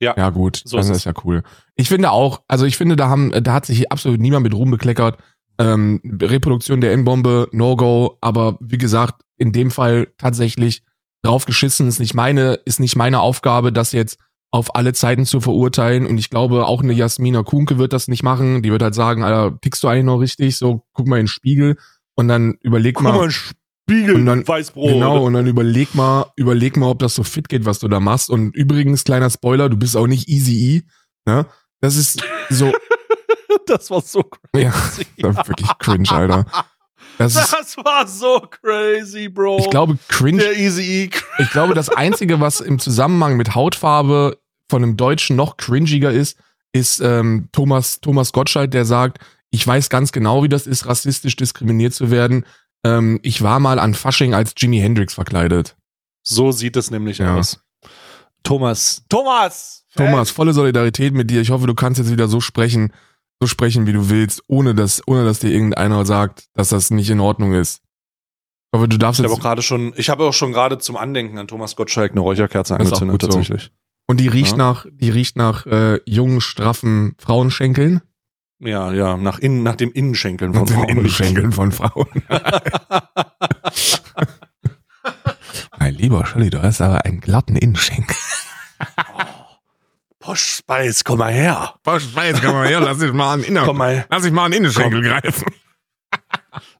Ja. Ja, gut, So dann ist ist, ja cool. Ich finde auch, also ich finde, da haben, da hat sich absolut niemand mit Ruhm bekleckert. Ähm, Reproduktion der N-Bombe, No-Go, aber wie gesagt, in dem Fall tatsächlich drauf geschissen, ist nicht meine, ist nicht meine Aufgabe, das jetzt auf alle Zeiten zu verurteilen. Und ich glaube, auch eine Jasmina Kuhnke wird das nicht machen. Die wird halt sagen, Alter, tickst du eigentlich noch richtig? So, guck mal in den Spiegel und dann überleg Guck mal. mal, Spiegel, Und dann- Weißbrot. Genau, und dann überleg mal, überleg mal, ob das so fit geht, was du da machst. Und übrigens, kleiner Spoiler, du bist auch nicht Easy E. Ne? Das ist, so, Das war so ja, crazy. das war wirklich cringe, Alter. Das ist, Das war so crazy, Bro. ich glaube, cringe der Easy E. Ich glaube, das Einzige, was im Zusammenhang mit Hautfarbe von einem Deutschen noch cringiger ist, ist ähm, Thomas, Thomas Gottschalk, der sagt, ich weiß ganz genau, wie das ist, rassistisch diskriminiert zu werden. Ähm, ich war mal an Fasching als Jimi Hendrix verkleidet. So sieht es nämlich Ja. aus. Thomas. Thomas! Thomas, volle Solidarität mit dir. Ich hoffe, du kannst jetzt wieder so sprechen, so sprechen, wie du willst, ohne dass, ohne dass dir irgendeiner sagt, dass das nicht in Ordnung ist. Ich hoffe, du darfst Ich jetzt. habe auch gerade schon, ich habe auch schon gerade zum Andenken an Thomas Gottschalk eine Räucherkerze angezündet, gut so. tatsächlich. Und die riecht Ja. nach, die riecht nach äh, jungen, straffen Frauenschenkeln. Ja, ja, nach innen, nach dem Innenschenkeln von Und den Frauen. Innenschenkeln von Frauen. mein lieber Scholli, du hast aber einen glatten Innenschenkel. Posch Spice, komm mal her. Was weiß, komm mal her, lass dich mal an Inner Komm mal. lass dich mal an den Innenschenkel greifen.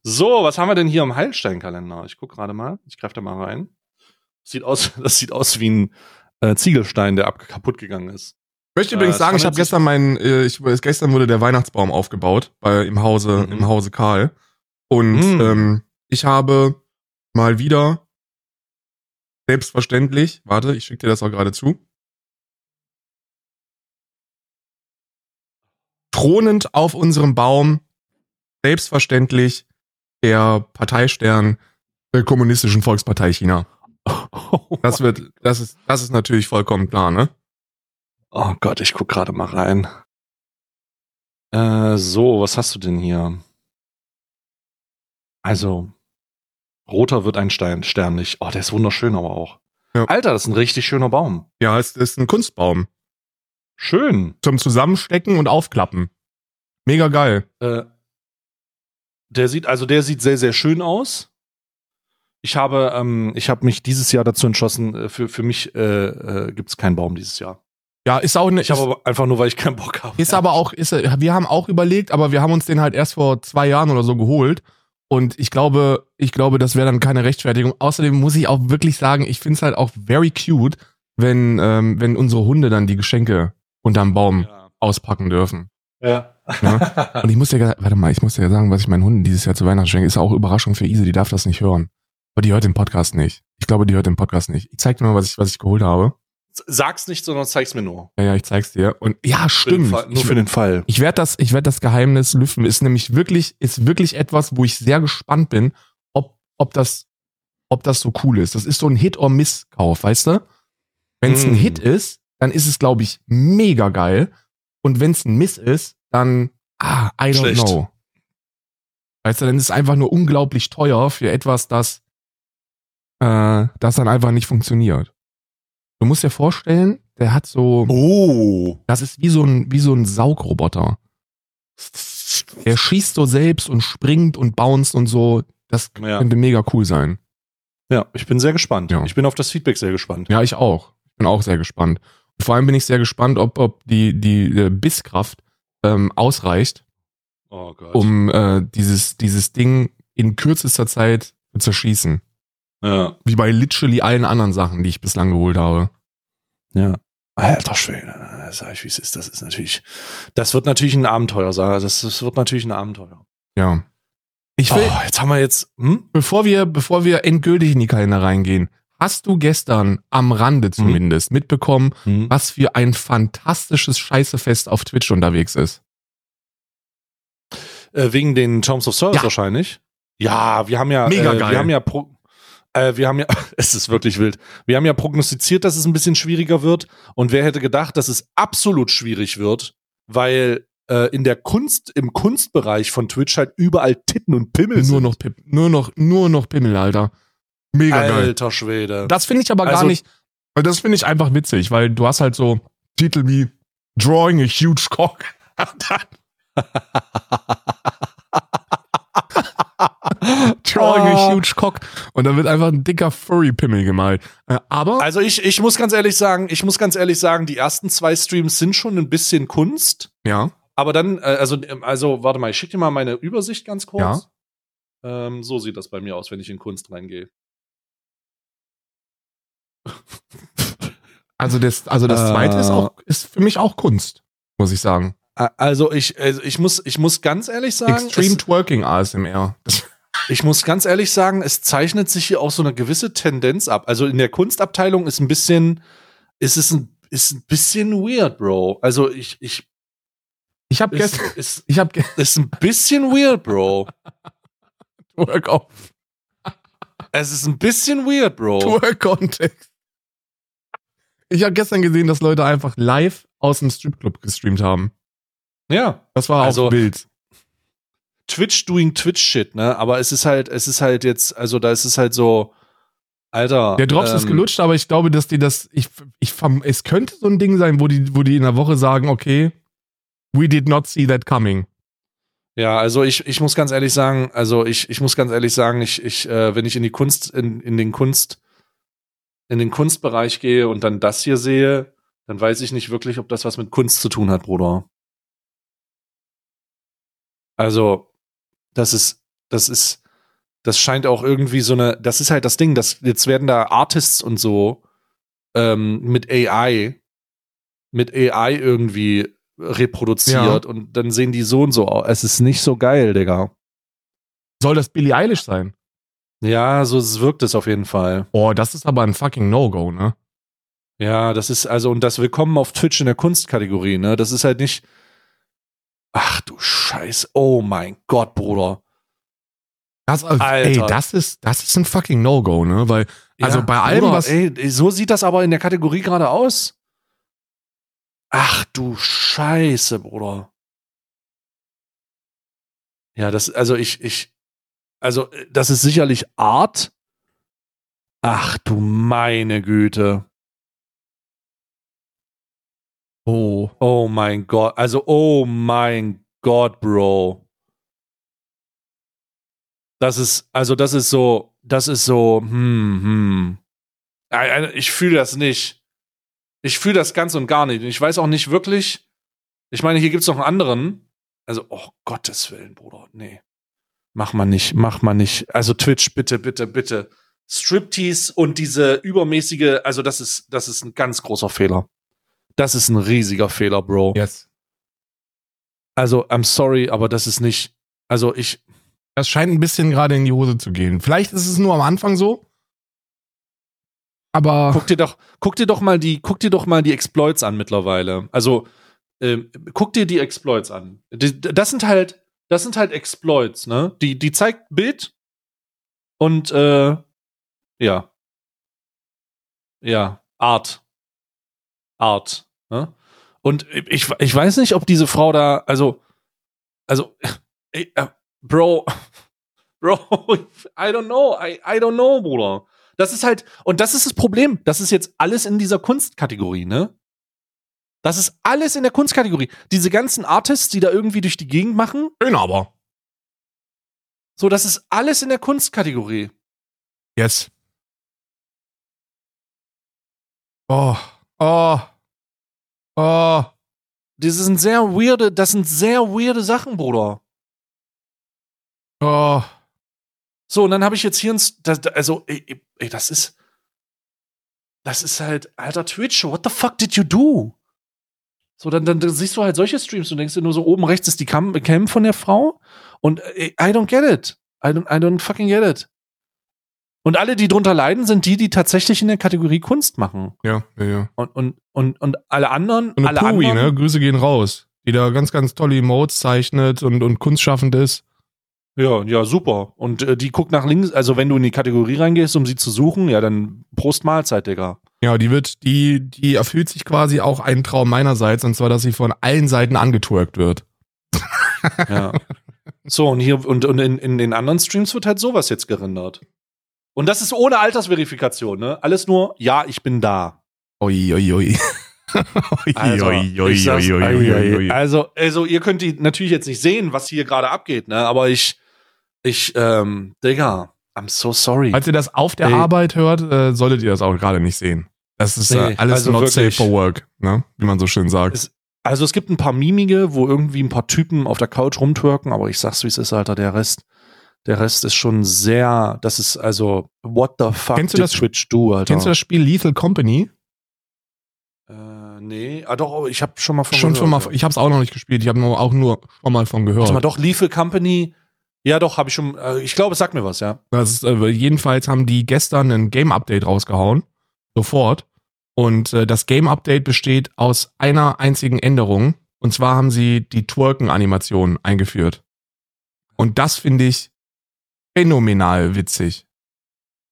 So, was haben wir denn hier im Heilsteinkalender? Ich guck gerade mal. Ich greife da mal rein. Sieht aus, das sieht aus wie ein äh, Ziegelstein, der ab kaputt gegangen ist. Ich möchte Äh, übrigens sagen, ich habe gestern meinen, äh, ich, gestern wurde der Weihnachtsbaum aufgebaut bei im Hause, Mhm. im Hause Karl. Und Mhm. ähm, ich habe mal wieder selbstverständlich, warte, ich schicke dir das auch gerade zu. Thronend auf unserem Baum, selbstverständlich der Parteistern der Kommunistischen Volkspartei China. Das wird, das ist, das ist natürlich vollkommen klar, ne? Oh Gott, ich guck gerade mal rein. Äh, so, was hast du denn hier? Also, roter wird ein Stein, sternlich. Oh, der ist wunderschön aber auch. Ja. Alter, das ist ein richtig schöner Baum. Ja, es ist ein Kunstbaum. Schön. Zum Zusammenstecken und Aufklappen. Mega geil. Äh, der sieht, also der sieht sehr, sehr schön aus. Ich habe, ähm, ich habe mich dieses Jahr dazu entschlossen, äh, für, für mich äh, äh, gibt es keinen Baum dieses Jahr. Ja, ist auch eine, Ich habe aber einfach nur, weil ich keinen Bock habe. ist aber auch, ist, wir haben auch überlegt, aber wir haben uns den halt erst vor zwei Jahren oder so geholt. Und ich glaube, ich glaube, das wäre dann keine Rechtfertigung. Außerdem muss ich auch wirklich sagen, ich finde es halt auch very cute, wenn, ähm, wenn unsere Hunde dann die Geschenke unterm Baum Ja. auspacken dürfen. ja. Und ich muss gar- warte mal, ich muss dir sagen, was ich meinen Hunden dieses Jahr zu Weihnachten schenke, ist auch Überraschung für Ise, die darf das nicht hören. Aber die hört den Podcast nicht. Ich glaube, die hört den Podcast nicht. Ich zeig dir mal, was ich, was ich geholt habe. Sag's nicht, sondern zeig's mir nur. Ja, ja, ich zeig's dir. Und ja, Für stimmt. Fall, nur ich, für den Fall. ich werde das, ich werde das Geheimnis lüften. Ist nämlich wirklich, ist wirklich etwas, wo ich sehr gespannt bin, ob, ob das, ob das so cool ist. Das ist so ein Hit-or-Miss-Kauf, weißt du? Wenn es ein Mm. Hit ist, dann ist es, glaube ich, mega geil. Und wenn es ein Miss ist, dann, ah, I don't Schlecht. know. Weißt du, dann ist es einfach nur unglaublich teuer für etwas, das, äh, das dann einfach nicht funktioniert. Du musst dir vorstellen, der hat so, Oh. das ist wie so ein, wie so ein Saugroboter. Der schießt so selbst und springt und bounced und so. Das Ja. könnte mega cool sein. ja, ich bin sehr gespannt. Ja. Ich bin auf das Feedback sehr gespannt. Ja, ich auch. Ich bin auch sehr gespannt. Und vor allem bin ich sehr gespannt, ob, ob die, die Bisskraft ähm, ausreicht, Oh Gott. um äh, dieses, dieses Ding in kürzester Zeit zu zerschießen. Ja. Wie bei literally allen anderen Sachen, die ich bislang geholt habe. Ja. Alter Schwede, sag ich, wie es ist. Das ist natürlich, das wird natürlich ein Abenteuer, Sarah. Das, das wird natürlich ein Abenteuer. Ja. Ich Oh, will, jetzt haben wir jetzt, hm? bevor wir, bevor wir endgültig in die Kalender reingehen, hast du gestern am Rande zumindest mitbekommen, hm? was für ein fantastisches Scheißefest auf Twitch unterwegs ist? Äh, wegen den Terms of Service Ja. wahrscheinlich. Ja, wir haben ja, Mega äh, geil. wir haben ja, pro, äh, wir haben ja, es ist wirklich wild. Wir haben ja prognostiziert, dass es ein bisschen schwieriger wird. Und wer hätte gedacht, dass es absolut schwierig wird, weil äh, in der Kunst, im Kunstbereich von Twitch halt überall Titten und Pimmel Nur sind. noch, Pip, nur noch, nur noch Pimmel, Alter. Mega geil. Alter Schwede. Das finde ich aber gar Also- nicht, weil das finde ich einfach witzig, weil du hast halt so Titel wie Drawing a Huge Cock. Drawing a Oh. Huge Cock. Und da wird einfach ein dicker Furry-Pimmel gemalt. Äh, aber, Also ich, ich muss ganz ehrlich sagen, ich muss ganz ehrlich sagen, die ersten zwei Streams sind schon ein bisschen Kunst. ja, Aber dann, äh, also, ähm, also, warte mal, ich schicke dir mal meine Übersicht ganz kurz. Ja. Ähm, so sieht das bei mir aus, wenn ich in Kunst reingehe. also das, also das Äh. zweite ist auch, ist für mich auch Kunst, muss ich sagen. Also ich, also ich muss, ich muss ganz ehrlich sagen, Extreme Twerking ASMR. Ich muss ganz ehrlich sagen, es zeichnet sich hier auch so eine gewisse Tendenz ab. Also in der Kunstabteilung ist ein bisschen, ist es ein, ist ein bisschen weird, Bro. Also ich, ich, ich habe gestern, ist, ich habe ist ein bisschen weird, Bro. Twerk auf Es ist ein bisschen weird, Bro. Twerk-Kontext. Ich habe gestern gesehen, dass Leute einfach live aus dem Stripclub gestreamt haben. Ja. Das war Also- auch wild. Twitch doing Twitch Shit, ne? Aber es ist halt, es ist halt jetzt, also da ist es halt so, Alter. Der Drops ist ähm, gelutscht, aber ich glaube, dass die das, ich, ich, es könnte so ein Ding sein, wo die, wo die in der Woche sagen, okay, we did not see that coming. Ja, also ich, ich muss ganz ehrlich sagen, also ich, ich muss ganz ehrlich sagen, ich, ich, äh, wenn ich in die Kunst, in, in den Kunst, in den Kunstbereich gehe und dann das hier sehe, dann weiß ich nicht wirklich, ob das was mit Kunst zu tun hat, Bruder. Also, das ist, das ist, das scheint auch irgendwie so eine, das ist halt das Ding, dass jetzt werden da Artists und so ähm, mit AI, mit AI irgendwie reproduziert und dann sehen die so und so aus. Es ist nicht so geil, Digga. Soll das Billie Eilish sein? Ja, so wirkt es auf jeden Fall. Oh, das ist aber ein fucking No-Go, ne? Ja, das ist also, und das Willkommen auf Twitch in der Kunstkategorie, ne? Das ist halt nicht. Ach du Scheiß. Oh mein Gott, Bruder. Das, ey, Alter. das ist, das ist ein fucking No-Go, ne? Weil, also Ja, bei allem, Bruder, was, Ey, so sieht das aber in der Kategorie gerade aus. Ach du Scheiße, Bruder. Ja, das, also ich, ich, also äh, das ist sicherlich Art. Ach du meine Güte. Oh, Oh mein Gott. Also, oh mein Gott, Bro. Das ist, also das ist so, das ist so, hm, hm. Ich fühle das nicht. Ich fühle das ganz und gar nicht. Ich weiß auch nicht wirklich. Ich meine, hier gibt es noch einen anderen. Also, oh Gottes Willen, Bruder. Nee. Mach mal nicht, mach mal nicht. Also Twitch, bitte, bitte, bitte. Striptease und diese übermäßige, also das ist, das ist ein ganz großer Fehler. Das ist ein riesiger Fehler, Bro. yes. Also, I'm sorry, aber das ist nicht. Also, ich. Das scheint ein bisschen gerade in die Hose zu gehen. Vielleicht ist es nur am Anfang so. Aber Guck dir doch, guck dir doch mal die, guck dir doch mal die Exploits an mittlerweile. Also, ähm, guck dir die Exploits an. Die, das sind halt, das sind halt Exploits, ne? Die, die zeigt Bild und äh, ja. Ja, Art. Art. Ne? Und ich, ich weiß nicht, ob diese Frau da, also, also, äh, äh, Bro, Bro, I don't know, I, I don't know, Bruder. Das ist halt, und das ist das Problem. Das ist jetzt alles in dieser Kunstkategorie, ne? Das ist alles in der Kunstkategorie. Diese ganzen Artists, die da irgendwie durch die Gegend machen, schön aber. so, das ist alles in der Kunstkategorie. Yes. Oh, oh, oh. Das sind sehr weirde, das sind sehr weirde Sachen, Bruder. Oh, So, und dann habe ich jetzt hier ein, das, also, ey, ey, das ist, das ist halt, alter Twitch, what the fuck did you do? So, dann, dann, dann siehst du halt solche Streams und denkst dir nur so, oben rechts ist die Cam, Cam von der Frau und ey, I don't get it. I don't, I don't fucking get it. Und alle, die drunter leiden, sind die, die tatsächlich in der Kategorie Kunst machen. ja, ja, ja. Und, und, und, und alle anderen, Und alle Pui, anderen, ne? Grüße gehen raus. Die da ganz, ganz tolle Emotes zeichnet und, und kunstschaffend ist. Ja, ja, super. Und äh, die guckt nach links, also wenn du in die Kategorie reingehst, um sie zu suchen, ja, dann Prost Mahlzeit, Digga. Ja, die wird, die, die erfüllt sich quasi auch einen Traum meinerseits, und zwar, dass sie von allen Seiten angetwerkt wird. Ja. so, und hier, und, und in, in den anderen Streams wird halt sowas jetzt gerendert. Und das ist ohne Altersverifikation, ne? Alles nur, ja, ich bin da. Ui, ui. ui, Also, sag's-. Also, also, ihr könnt die natürlich jetzt nicht sehen, was hier gerade abgeht, ne? Aber ich, ich, ähm, Digga, I'm so sorry. Falls ihr das auf der Ey. Arbeit hört, äh, solltet ihr das auch gerade nicht sehen. Das ist äh, alles also not wirklich. safe for work, ne? Wie man so schön sagt. Es- Also es gibt ein paar Mimige, wo irgendwie ein paar Typen auf der Couch rumtwerken, aber ich sag's wie es ist, Alter, der Rest, der Rest ist schon sehr, das ist also, what the fuck Kennst du das- Twitch do, Alter? Kennst du das Spiel Lethal Company? Äh, nee, ah doch, ich habe schon mal von Schon schon mal, ja. ich habe es auch noch nicht gespielt, ich habe nur auch nur schon mal von gehört. Mal, doch, Lethal Company. Ja, doch, habe ich schon. Äh, ich glaube, es sagt mir was, ja. Ist, äh, jedenfalls haben die gestern ein Game-Update rausgehauen. Sofort. Und äh, das Game-Update besteht aus einer einzigen Änderung. Und zwar haben sie die Twerken-Animation eingeführt. Und das finde ich phänomenal witzig.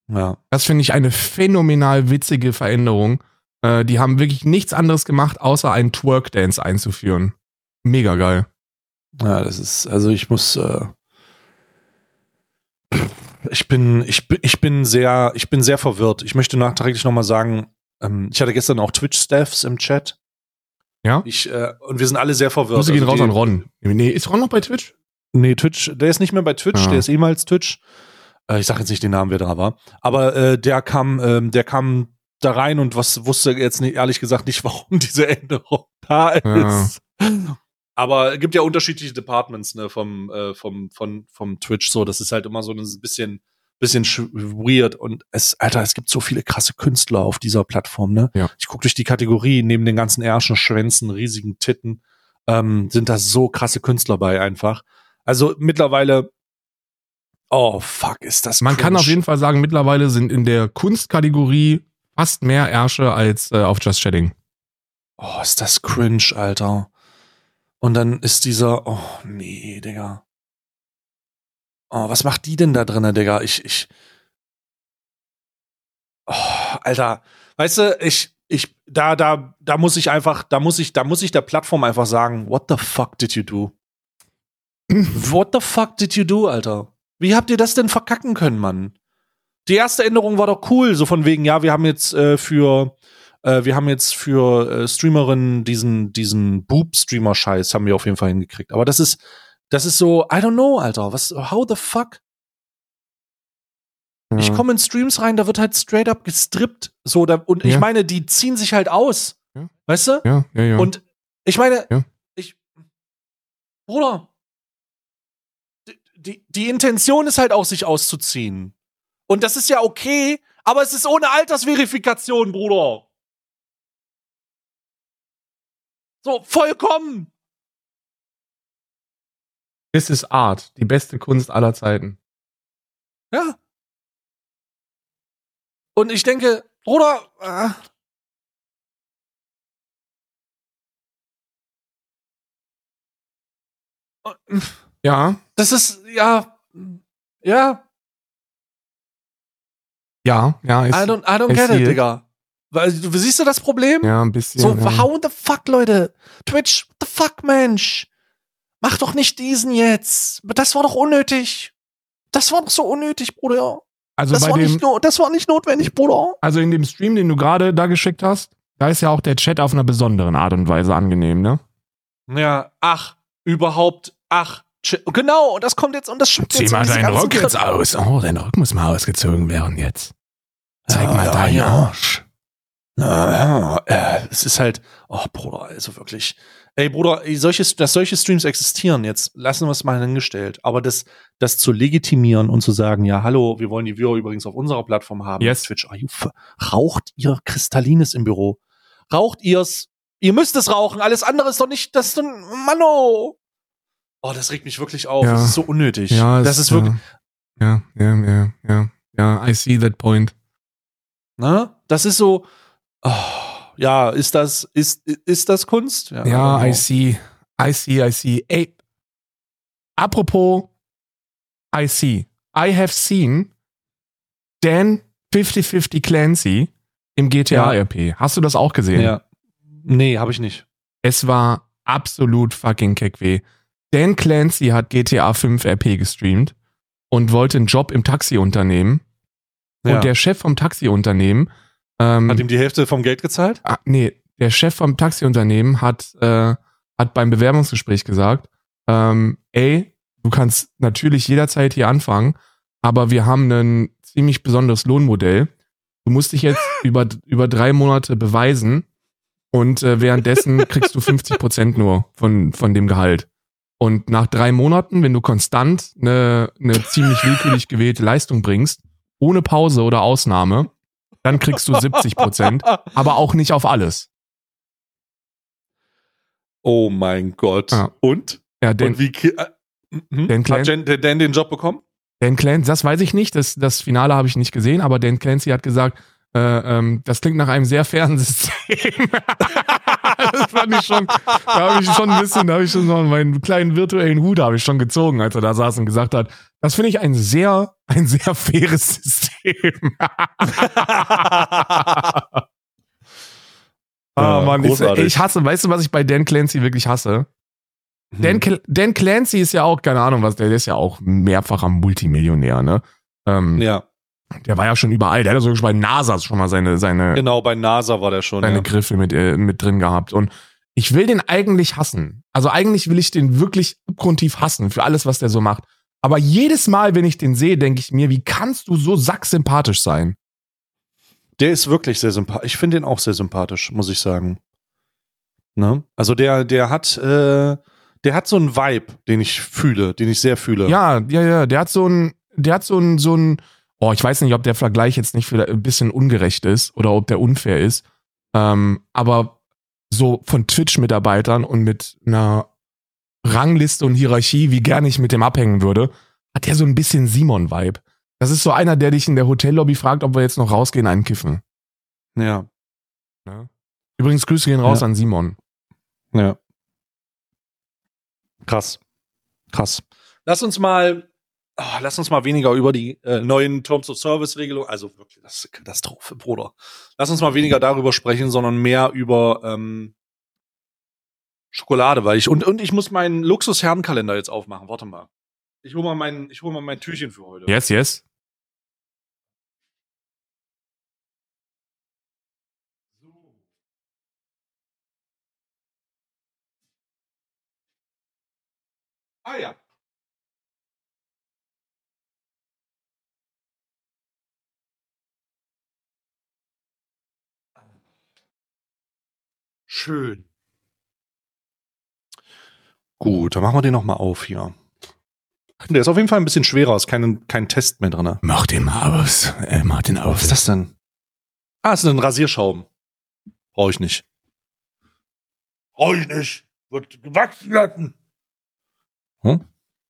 Ja. Das finde ich eine phänomenal witzige Veränderung. Äh, die haben wirklich nichts anderes gemacht, außer einen Twerk-Dance einzuführen. Mega geil. Ja, das ist, also ich muss, äh, ich bin, ich bin, ich bin sehr, ich bin sehr verwirrt. Ich möchte nachträglich nochmal sagen, ähm, ich hatte gestern auch Twitch-Staffs im Chat. Ja? Ich, äh, und wir sind alle sehr verwirrt. Grüße gehen Also raus die- an Ron. Nee, ist Ron noch bei Twitch? Nee, Twitch, der ist nicht mehr bei Twitch, Ah. der ist ehemals Twitch. Äh, ich sage jetzt nicht den Namen, wer da war. Aber äh, der kam, ähm, der kam da rein und was wusste jetzt nicht, ehrlich gesagt nicht, warum diese Änderung da Ja. ist. Aber es gibt ja unterschiedliche Departments ne, vom, äh, vom, von, vom Twitch so. Das ist halt immer so ein bisschen, bisschen sch- weird. Und es, Alter, es gibt so viele krasse Künstler auf dieser Plattform, ne? Ja. Ich gucke durch die Kategorie, neben den ganzen Ärschen, Schwänzen, riesigen Titten, ähm, sind da so krasse Künstler bei einfach. Also mittlerweile, oh fuck, ist das Man kann cringe. auf jeden Fall sagen, mittlerweile sind in der Kunstkategorie fast mehr Ärsche als äh, auf Just Chatting. Oh, ist das cringe, Alter. Und dann ist dieser, oh nee, Digga. Oh, was macht die denn da drinne, Digga? Ich, ich. Oh, Alter, weißt du, ich, ich, da, da, da muss ich einfach, da muss ich, da muss ich der Plattform einfach sagen, what the fuck did you do? What the fuck did you do, Alter? Wie habt ihr das denn verkacken können, Mann? Die erste Änderung war doch cool, so von wegen, ja, wir haben jetzt äh, für, äh, wir haben jetzt für äh, Streamerinnen diesen, diesen Boob-Streamer-Scheiß haben wir auf jeden Fall hingekriegt. Aber das ist, das ist so, I don't know, Alter. Was, how the fuck? Ich Ja. komme in Streams rein, da wird halt straight up gestrippt. So, da, und ich Ja. meine, die ziehen sich halt aus. Ja. Weißt du? Ja, ja, ja. Und ich meine, ich, Bruder, die, die, Intention ist halt auch, sich auszuziehen. Und das ist ja okay, aber es ist ohne Altersverifikation, Bruder. So, vollkommen. This is Art, die beste Kunst aller Zeiten. Ja. Und ich denke, Bruder, äh, Ja, das ist, ja, ja, ja, ja, ist, I don't, I don't get it, it. Digga. Weil, du siehst du das Problem? ja, ein bisschen. So, ja. how the fuck, Leute? Twitch, what the fuck, Mensch? Mach doch nicht diesen jetzt. Das war doch unnötig. Das war doch so unnötig, Bruder. Also Das bei war, dem, nicht, das war nicht notwendig, Bruder. also in dem Stream, den du gerade da geschickt hast, da ist ja auch der Chat auf einer besonderen Art und Weise angenehm, ne? Ja, ach, überhaupt, ach. Genau, und das kommt jetzt und das Zieh jetzt mal in diese deinen Rock jetzt aus. Oh, dein Rock muss mal ausgezogen werden jetzt. Zeig Ja, mal ja, deinen ja. Arsch. Na, ja, äh, es ist halt, oh Bruder, also wirklich. Ey Bruder, solche, dass solche Streams existieren, jetzt lassen wir es mal hingestellt. Aber das, das zu legitimieren und zu sagen, ja, hallo, wir wollen die Viewer übrigens auf unserer Plattform haben. Yes. Twitch, you f- raucht ihr Kristallines im Büro? Raucht ihr's? Ihr müsst es rauchen, alles andere ist doch nicht, das ist doch, Manno! Oh, das regt mich wirklich auf. Ja. Das ist so unnötig. Ja, das es- ist wirklich, Ja, ja, ja, ja. Ja, I see that point. ne? Das ist so, oh, ja, ist das, ist, ist das Kunst? Ja, genau. I see. I see, I see. Ey, apropos I see. I have seen Dan 5050 Clancy im GTA Ja. RP. Hast du das auch gesehen? Ja. Nee, habe ich nicht. Es war absolut fucking keckweh. Dan Clancy hat GTA 5 RP gestreamt und wollte einen Job im Taxiunternehmen. Ja. Und der Chef vom Taxiunternehmen ähm, Hat ihm die Hälfte vom Geld gezahlt? Ah, nee, der Chef vom Taxiunternehmen hat, äh, hat beim Bewerbungsgespräch gesagt, ähm, ey, du kannst natürlich jederzeit hier anfangen, aber wir haben ein ziemlich besonderes Lohnmodell. Du musst dich jetzt über, über drei Monate beweisen und äh, währenddessen kriegst du 50 Prozent nur von, von dem Gehalt. Und nach drei Monaten, wenn du konstant eine, eine ziemlich willkürlich gewählte Leistung bringst, ohne Pause oder Ausnahme, dann kriegst du 70 Prozent aber auch nicht auf alles. Oh mein Gott. Ja. Und? Ja, Dan, Und wie äh. Dan hat Clan- Jen, Dan- Dan den Job bekommen? Dan Clancy, das weiß ich nicht, das, das Finale habe ich nicht gesehen, aber Dan Clancy hat gesagt, äh, ähm, das klingt nach einem sehr fairen System. Das fand ich schon, da habe ich schon ein bisschen, da habe ich schon so meinen kleinen virtuellen Hut habe ich schon gezogen, als er da saß und gesagt hat, das finde ich ein sehr, ein sehr faires System. Ah, Ja, Mann, ich, ich hasse, weißt du, was ich bei Dan Clancy wirklich hasse? Dan, Hm. Cl- Dan Clancy ist ja auch, keine Ahnung was, der ist ja auch mehrfacher Multimillionär, ne? Ähm, Ja, Der war ja schon überall, der hat ja sogar schon bei NASA schon mal seine, seine, genau, bei NASA war der schon. seine Ja. Griffe mit, äh, mit drin gehabt. Und ich will den eigentlich hassen. Also eigentlich will ich den wirklich abgrundtief hassen für alles, was der so macht. Aber jedes Mal, wenn ich den sehe, denke ich mir, wie kannst du so sacksympathisch sein? Der ist wirklich sehr sympathisch. Ich finde den auch sehr sympathisch, muss ich sagen. Ne? Also der, der hat, äh, der hat so einen Vibe, den ich fühle, den ich sehr fühle. Ja, ja, ja, der hat so ein, der hat so ein, so ein, oh, ich weiß nicht, ob der Vergleich jetzt nicht vielleicht ein bisschen ungerecht ist oder ob der unfair ist. Ähm, aber so von Twitch-Mitarbeitern und mit einer Rangliste und Hierarchie, wie gerne ich mit dem abhängen würde, hat der so ein bisschen Simon-Vibe. Das ist so einer, der dich in der Hotellobby fragt, ob wir jetzt noch rausgehen, einen kiffen. Ja, Übrigens, Grüße gehen raus Ja. an Simon. ja. Krass. Krass. Lass uns mal, oh, lass uns mal weniger über die äh, neuen Terms of Service Regelungen, also wirklich, das ist eine Katastrophe, Bruder. Lass uns mal weniger darüber sprechen, sondern mehr über ähm, Schokolade, weil ich und und ich muss meinen Luxus-Herrenkalender jetzt aufmachen. Warte mal. Ich hole mal mein, ich hol mal mein Türchen für heute. Yes, yes. Ah ja. Schön. Gut, dann machen wir den noch mal auf hier. Der ist auf jeden Fall ein bisschen schwerer, ist kein, kein Test mehr drin. Mach den mal aus. Äh, mach den aus. Was ist das denn? Ah, ist ein Rasierschaum. Brauche ich nicht. Brauche ich nicht. Wird gewachsen lassen. Hm?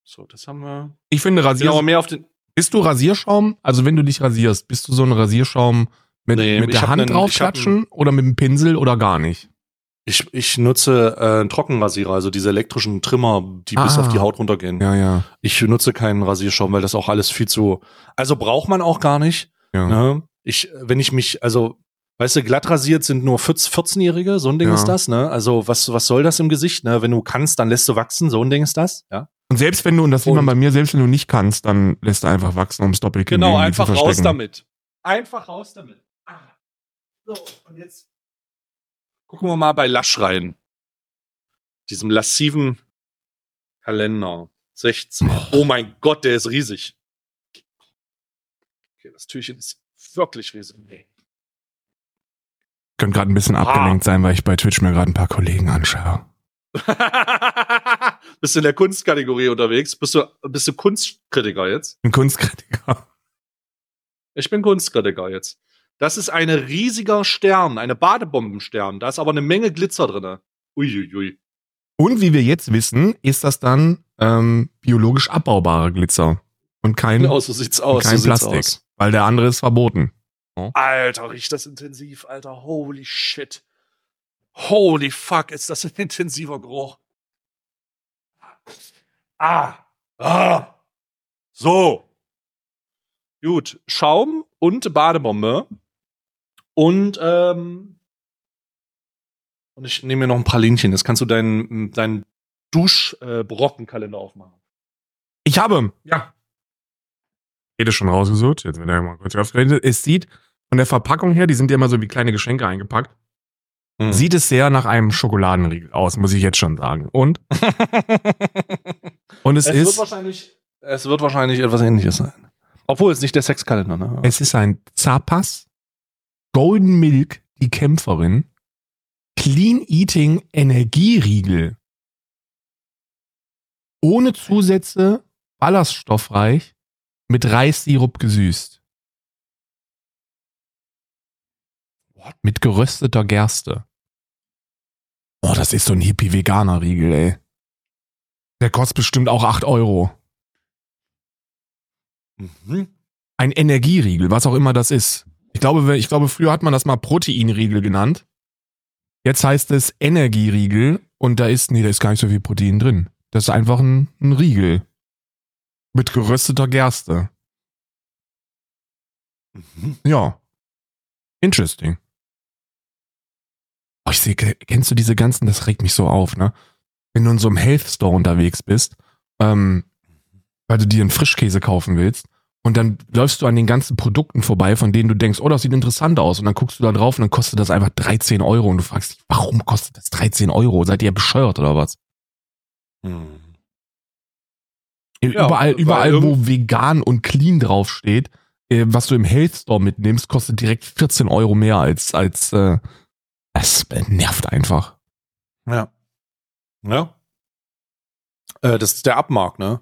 So, das haben wir. Ich finde, Rasier Genau, mehr auf den. Bist du Rasierschaum? Also wenn du dich rasierst, bist du so ein Rasierschaum mit, Nee, mit der Hand nen- ich draufklatschen oder mit dem Pinsel oder gar nicht? Ich, ich nutze äh, einen Trockenrasierer, also diese elektrischen Trimmer, die bis Ah. auf die Haut runtergehen. Ja, ja. Ich nutze keinen Rasierschaum, weil das auch alles viel zu. Also braucht man auch gar nicht. ja. Ne? Ich, wenn ich mich, also, weißt du, glatt rasiert sind nur 14-Jährige, so ein Ding Ja. ist das, ne? Also, was, was soll das im Gesicht, ne? Wenn du kannst, dann lässt du wachsen, so ein Ding ist das, ja? Und selbst wenn du, und das sieht man bei mir, selbst wenn du nicht kannst, dann lässt du einfach wachsen, ums Doppelkinn Genau, irgendwie einfach raus damit. Einfach raus damit. Ah. So, und jetzt gucken wir mal bei Lasch rein. Diesem lassiven Kalender. 16. Oh mein Gott, der ist riesig. Okay, das Türchen ist wirklich riesig. Könnte gerade ein bisschen Ah. abgelenkt sein, weil ich bei Twitch mir gerade ein paar Kollegen anschaue. bist du in der Kunstkategorie unterwegs? Bist du, bist du Kunstkritiker jetzt? Ein Kunstkritiker. Ich bin Kunstkritiker jetzt. Das ist ein riesiger Stern, eine Badebombenstern. Da ist aber eine Menge Glitzer drin. Uiuiui. Und wie wir jetzt wissen, ist das dann ähm, biologisch abbaubarer Glitzer. Und kein, Genau, so sieht's aus. kein so Plastik. aus. Weil der andere ist verboten. Alter, riecht das intensiv, Alter. Holy shit. Holy fuck, ist das ein intensiver Geruch. Ah. Ah. So. Gut. Schaum und Badebombe. Und, ähm, und ich nehme mir noch ein paar Linchen. Jetzt kannst du deinen, deinen Duschbrockenkalender aufmachen. Ich habe, ja. Rede schon rausgesucht. Jetzt wird er mal kurz aufgeredet. Es sieht von der Verpackung her, die sind ja immer so wie kleine Geschenke eingepackt, Hm. sieht es sehr nach einem Schokoladenriegel aus, muss ich jetzt schon sagen. Und, und es, Es wird ist, wahrscheinlich, es wird wahrscheinlich etwas ähnliches sein. Obwohl es nicht der Sexkalender, ne? es ist ein Zapas Golden Milk, die Kämpferin, Clean Eating Energieriegel. Ohne Zusätze, ballaststoffreich, mit Reissirup gesüßt. Mit gerösteter Gerste. Oh, das ist so ein Hippie-Veganer-Riegel, ey. Der kostet bestimmt auch 8 Euro. Mhm. Ein Energieriegel, was auch immer das ist. Ich glaube, ich glaube, früher hat man das mal Proteinriegel genannt. Jetzt heißt es Energieriegel und da ist, nee, da ist gar nicht so viel Protein drin. Das ist einfach ein, ein Riegel. Mit gerösteter Gerste. Mhm. Ja. Interesting. Oh, ich sehe, kennst du diese ganzen, das regt mich so auf, ne? Wenn du in so einem Health Store unterwegs bist, ähm, weil du dir einen Frischkäse kaufen willst und dann läufst du an den ganzen Produkten vorbei, von denen du denkst, oh, das sieht interessant aus und dann guckst du da drauf und dann kostet das einfach 13 Euro und du fragst dich, warum kostet das 13 Euro? Seid ihr bescheuert oder was? Überall, weil überall, irgend- wo vegan und clean draufsteht, äh, was du im Health Store mitnimmst, kostet direkt 14 Euro mehr als, als, äh, das nervt einfach. Ja. Ja. Äh, das ist der Abmarkt, ne?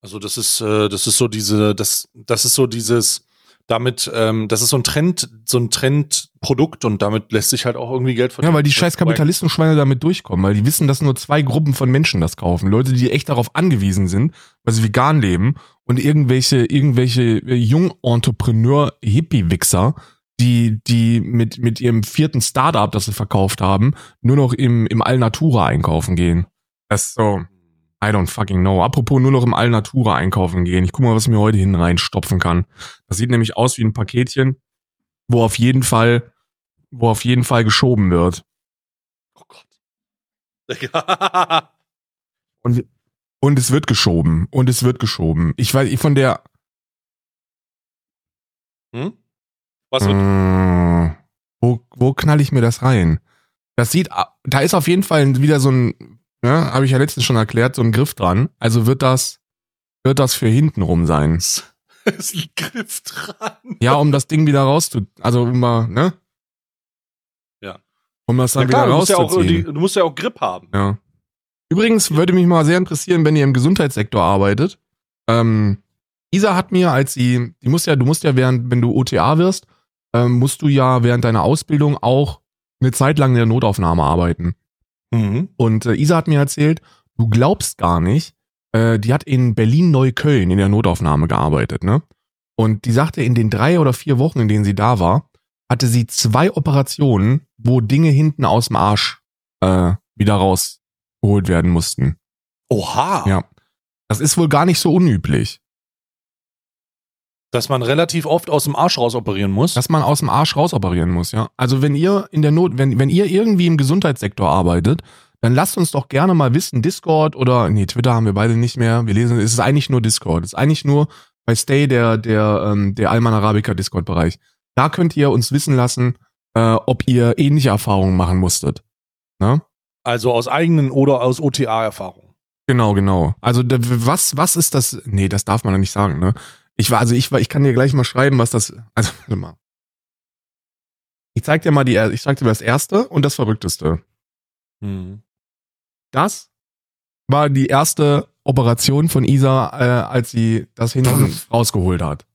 Also das ist, äh, das ist so diese, das, das ist so dieses, damit, ähm, das ist so ein Trend, so ein Trendprodukt und damit lässt sich halt auch irgendwie Geld verdienen. Ja, weil die scheiß Kapitalistenschweine damit durchkommen, weil die wissen, dass nur zwei Gruppen von Menschen das kaufen. Leute, die echt darauf angewiesen sind, weil sie vegan leben und irgendwelche, irgendwelche äh, Jung-Entrepreneur-Hippie-Wichser, die, die mit, mit ihrem vierten Startup, das sie verkauft haben, nur noch im, im Alnatura einkaufen gehen. Das ist so, I don't fucking know. Apropos nur noch im Alnatura einkaufen gehen. Ich guck mal, was ich mir heute hin reinstopfen kann. Das sieht nämlich aus wie ein Paketchen, wo auf jeden Fall, wo auf jeden Fall geschoben wird. Oh Gott. Und, und es wird geschoben. Und es wird geschoben. Ich weiß, ich von der. hm? Was wird? Äh, wo, wo knall ich mir das rein? Das sieht, da ist auf jeden Fall wieder so ein, ja, habe ich ja letztens schon erklärt, so ein Griff dran. Also wird das, wird das für hinten rum sein. ist ein Griff dran. Ja, um das Ding wieder rauszu, also um mal, ne? Ja. Um das dann Ja, klar, wieder du musst ja, rauszuziehen. du musst ja auch Grip haben. Ja. Übrigens würde mich mal sehr interessieren, wenn ihr im Gesundheitssektor arbeitet. Ähm, Isa hat mir, als sie, die muss ja, du musst ja während, wenn du OTA wirst, ähm, musst du ja während deiner Ausbildung auch eine Zeit lang in der Notaufnahme arbeiten. Mhm. Und äh, Isa hat mir erzählt, du glaubst gar nicht, äh, die hat in Berlin-Neukölln in der Notaufnahme gearbeitet, ne? Und die sagte, in den drei oder vier Wochen, in denen sie da war, hatte sie zwei Operationen, wo Dinge hinten aus dem Arsch äh, wieder rausgeholt werden mussten. Oha. Ja. Das ist wohl gar nicht so unüblich, Dass man relativ oft aus dem Arsch raus operieren muss. dass man aus dem Arsch rausoperieren muss, ja. Also wenn ihr in der Not, wenn, wenn ihr irgendwie im Gesundheitssektor arbeitet, dann lasst uns doch gerne mal wissen, Discord oder, nee, Twitter haben wir beide nicht mehr. Wir lesen, es ist eigentlich nur Discord. Es ist eigentlich nur bei Stay der, der, ähm, der Alman Arabica Discord-Bereich. Da könnt ihr uns wissen lassen, äh, ob ihr ähnliche Erfahrungen machen musstet. Ne? also aus eigenen oder aus OTA-Erfahrung. Genau, genau. Also was, was ist das? Nee, das darf man ja nicht sagen, ne? Ich war, also ich war, ich kann dir gleich mal schreiben, was das. Also, warte mal. Ich zeig dir mal die, ich zeig dir das erste und das Verrückteste. Mhm. Das war die erste Operation von Isa, äh, als sie das hinten rausgeholt hat.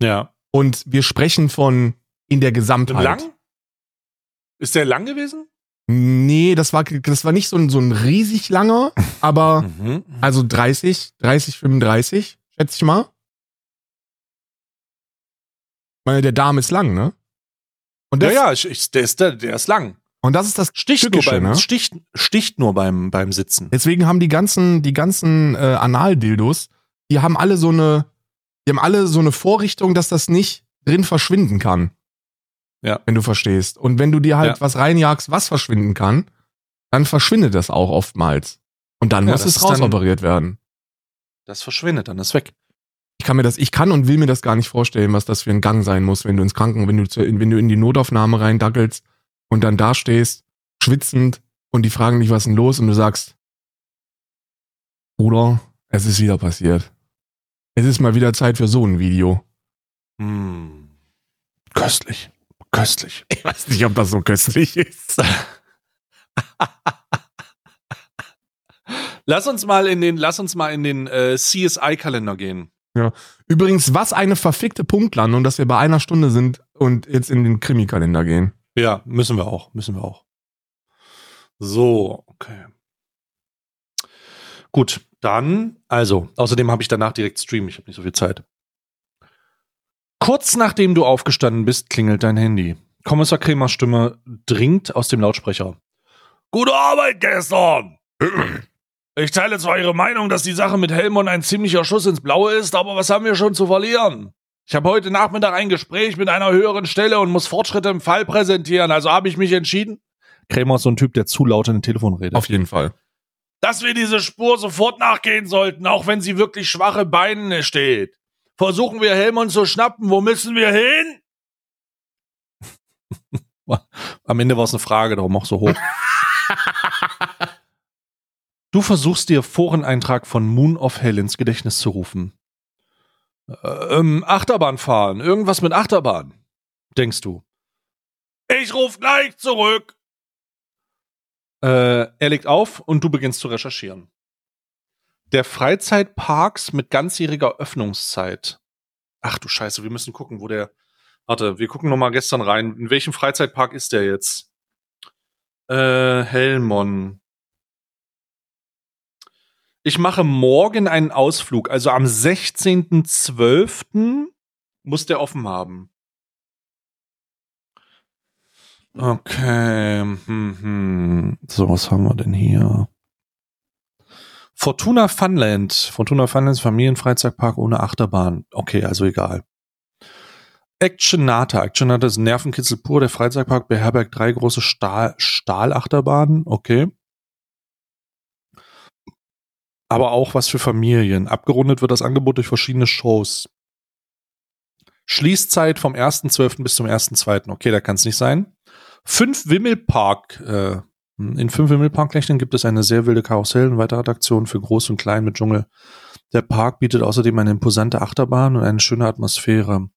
Ja. Und wir sprechen von in der Gesamtheit. Lang? Ist der lang gewesen? Nee, das war, das war nicht so ein, so ein riesig langer, aber Mhm. also 30, 30, 35, schätze ich mal. Meine, der Darm ist lang, ne? Und Ja, das, ja, ich, ich, der, ist, der, der ist lang. Und das ist das Sticht nur, beim, ne? sticht, sticht nur beim, beim Sitzen. Deswegen haben die ganzen, die ganzen äh, Analdildos, die haben alle so eine, die haben alle so eine Vorrichtung, dass das nicht drin verschwinden kann. Ja. Wenn du verstehst. Und wenn du dir halt Ja. was reinjagst, was verschwinden kann, dann verschwindet das auch oftmals. Und dann Ja, muss es rausoperiert werden. Das verschwindet, dann ist weg. Ich kann mir das, ich kann und will mir das gar nicht vorstellen, was das für ein Gang sein muss, wenn du ins Kranken, wenn du, zu, wenn du in die Notaufnahme reindackelst und dann da stehst, schwitzend und die fragen dich, was ist denn los und du sagst, Bruder, es ist wieder passiert. Es ist mal wieder Zeit für so ein Video. Hm. Köstlich. Köstlich. Ich weiß nicht, ob das so köstlich ist. Lass uns mal in den, lass uns mal in den äh, CSI-Kalender gehen. Übrigens, was eine verfickte Punktlandung, dass wir bei einer Stunde sind und jetzt in den Krimikalender gehen. Ja, müssen wir auch, müssen wir auch. So, okay. Gut, dann, also, außerdem habe ich danach direkt Stream, ich habe nicht so viel Zeit. Kurz nachdem du aufgestanden bist, klingelt dein Handy. Kommissar Kremers Stimme dringt aus dem Lautsprecher. Gute Arbeit gestern! Ich teile zwar Ihre Meinung, dass die Sache mit Helmond ein ziemlicher Schuss ins Blaue ist, aber was haben wir schon zu verlieren? Ich habe heute Nachmittag ein Gespräch mit einer höheren Stelle und muss Fortschritte im Fall präsentieren, also habe ich mich entschieden. Krämer ist so ein Typ, der zu laut in den Telefon redet. Auf jeden Fall. Dass wir diese Spur sofort nachgehen sollten, auch wenn sie wirklich schwache Beine steht. Versuchen wir Helmond zu schnappen. Wo müssen wir hin? Am Ende war es eine Frage, darum auch so hoch. du versuchst dir Foreneintrag von Moon of Hell ins Gedächtnis zu rufen. Ähm, Achterbahn fahren. Irgendwas mit Achterbahn. Denkst du. Ich ruf gleich zurück. Äh, er legt auf und du beginnst zu recherchieren. Der Freizeitparks mit ganzjähriger Öffnungszeit. Ach du Scheiße, wir müssen gucken, wo der. Warte, wir gucken noch mal gestern rein. In welchem Freizeitpark ist der jetzt? Äh, Helmon. Ich mache morgen einen Ausflug, also am 16.12. muss der offen haben. Okay. Hm, hm. So, was haben wir denn hier? Fortuna Funland. Fortuna Funland ist Familienfreizeitpark ohne Achterbahn. Okay, also egal. Actionata. Actionata ist Nervenkitzel pur. Der Freizeitpark beherbergt drei große Stahl Stahlachterbahnen. Okay. Aber auch was für Familien. Abgerundet wird das Angebot durch verschiedene Shows. Schließzeit vom 1.12. bis zum 1.2. Okay, da kann es nicht sein. Fünf Wimmelpark, äh, in fünf Wimmelparklächeln gibt es eine sehr wilde Karussell und weitere Attraktionen für Groß und Klein mit Dschungel. Der Park bietet außerdem eine imposante Achterbahn und eine schöne Atmosphäre.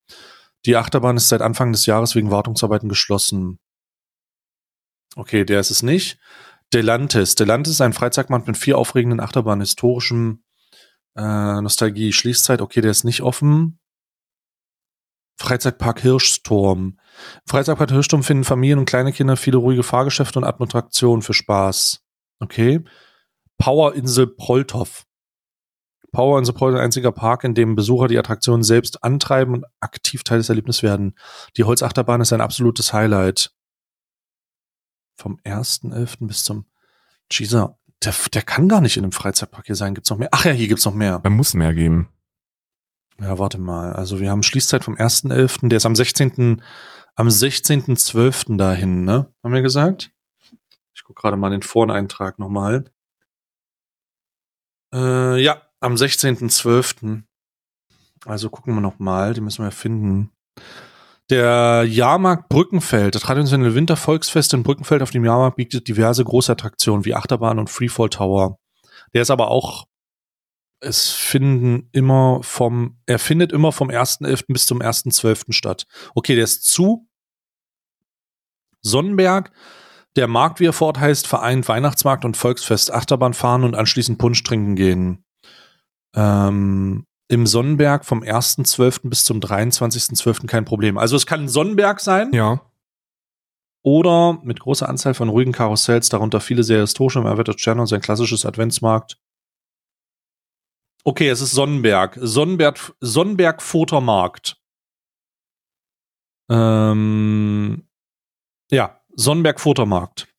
Die Achterbahn ist seit Anfang des Jahres wegen Wartungsarbeiten geschlossen. Okay, der ist es nicht. Delantis. Delantis ist ein Freizeitmarkt mit vier aufregenden Achterbahnen, historischem äh, Nostalgie. Schließzeit, okay, der ist nicht offen. Freizeitpark Hirschturm. Freizeitpark Hirschturm finden Familien und kleine Kinder viele ruhige Fahrgeschäfte und Attraktionen für Spaß. Okay. Powerinsel Polthoff. Powerinsel Polthoff ist ein einziger Park, in dem Besucher die Attraktionen selbst antreiben und aktiv Teil des Erlebnisses werden. Die Holzachterbahn ist ein absolutes Highlight. Vom 1.11. bis zum Jesus, der, der kann gar nicht in einem Freizeitpark hier sein. Gibt's noch mehr? Ach ja, hier gibt's noch mehr. Da muss mehr geben. Ja, warte mal. Also wir haben Schließzeit vom 1.11., der ist am 16. am 16.12. dahin, ne? Haben wir gesagt? Ich gucke gerade mal den Voreintrag nochmal. Äh, ja, am 16.12. Also gucken wir nochmal, die müssen wir finden. Der Jahrmarkt Brückenfeld, das traditionelle Wintervolksfest in Brückenfeld auf dem Jahrmarkt bietet diverse große Attraktionen wie Achterbahn und Freefall Tower. Der ist aber auch es finden immer vom, er findet immer vom 1.11. bis zum 1.12. statt. Okay, der ist zu. Sonnenberg, der Markt, wie er fort heißt, vereint Weihnachtsmarkt und Volksfest, Achterbahn fahren und anschließend Punsch trinken gehen. Ähm, Im Sonnenberg vom 1.12. bis zum 23.12. kein Problem. Also es kann ein Sonnenberg sein. Ja. Oder mit großer Anzahl von ruhigen Karussells, darunter viele sehr historische im Erweitert Stern und sein klassisches Adventsmarkt. Okay, es ist Sonnenberg. Sonnenberg, Sonnenberg Fotomarkt. Ähm, ja, Sonnenberg Fotomarkt.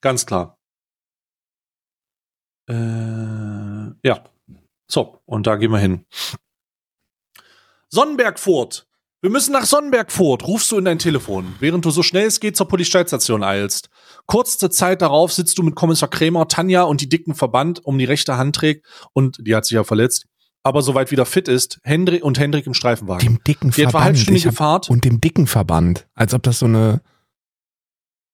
Ganz klar. Äh, ja. So, und da gehen wir hin. Sonnenbergfurt. Wir müssen nach Sonnenbergfurt, rufst du in dein Telefon, während du so schnell es geht zur Polizeistation eilst. Kurze Zeit darauf sitzt du mit Kommissar Krämer, Tanja und die dicken Verband um die rechte Hand trägt und die hat sich ja verletzt, aber soweit wieder fit ist, Hendrik und Hendrik im Streifenwagen. Dem dicken Die etwa Verband. halbstündige Ich hab- Fahrt. Und dem dicken Verband. Als ob das so eine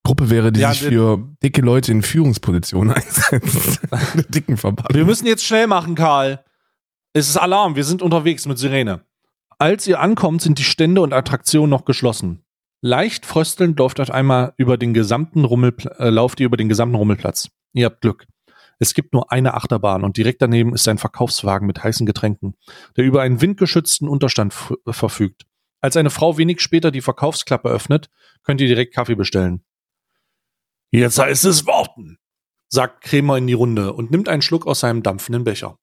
Gruppe wäre, die Ja, sich für dicke Leute in Führungspositionen einsetzt. Dicken Verband. Wir müssen jetzt schnell machen, Karl. Es ist Alarm, wir sind unterwegs mit Sirene. Als ihr ankommt, sind die Stände und Attraktionen noch geschlossen. Leicht fröstelnd läuft auf einmal über den gesamten Rummelpl äh, lauft ihr über den gesamten Rummelplatz. Ihr habt Glück. Es gibt nur eine Achterbahn und direkt daneben ist ein Verkaufswagen mit heißen Getränken, der über einen windgeschützten Unterstand verfügt. Als eine Frau wenig später die Verkaufsklappe öffnet, könnt ihr direkt Kaffee bestellen. Jetzt heißt es warten, sagt Krämer in die Runde und nimmt einen Schluck aus seinem dampfenden Becher.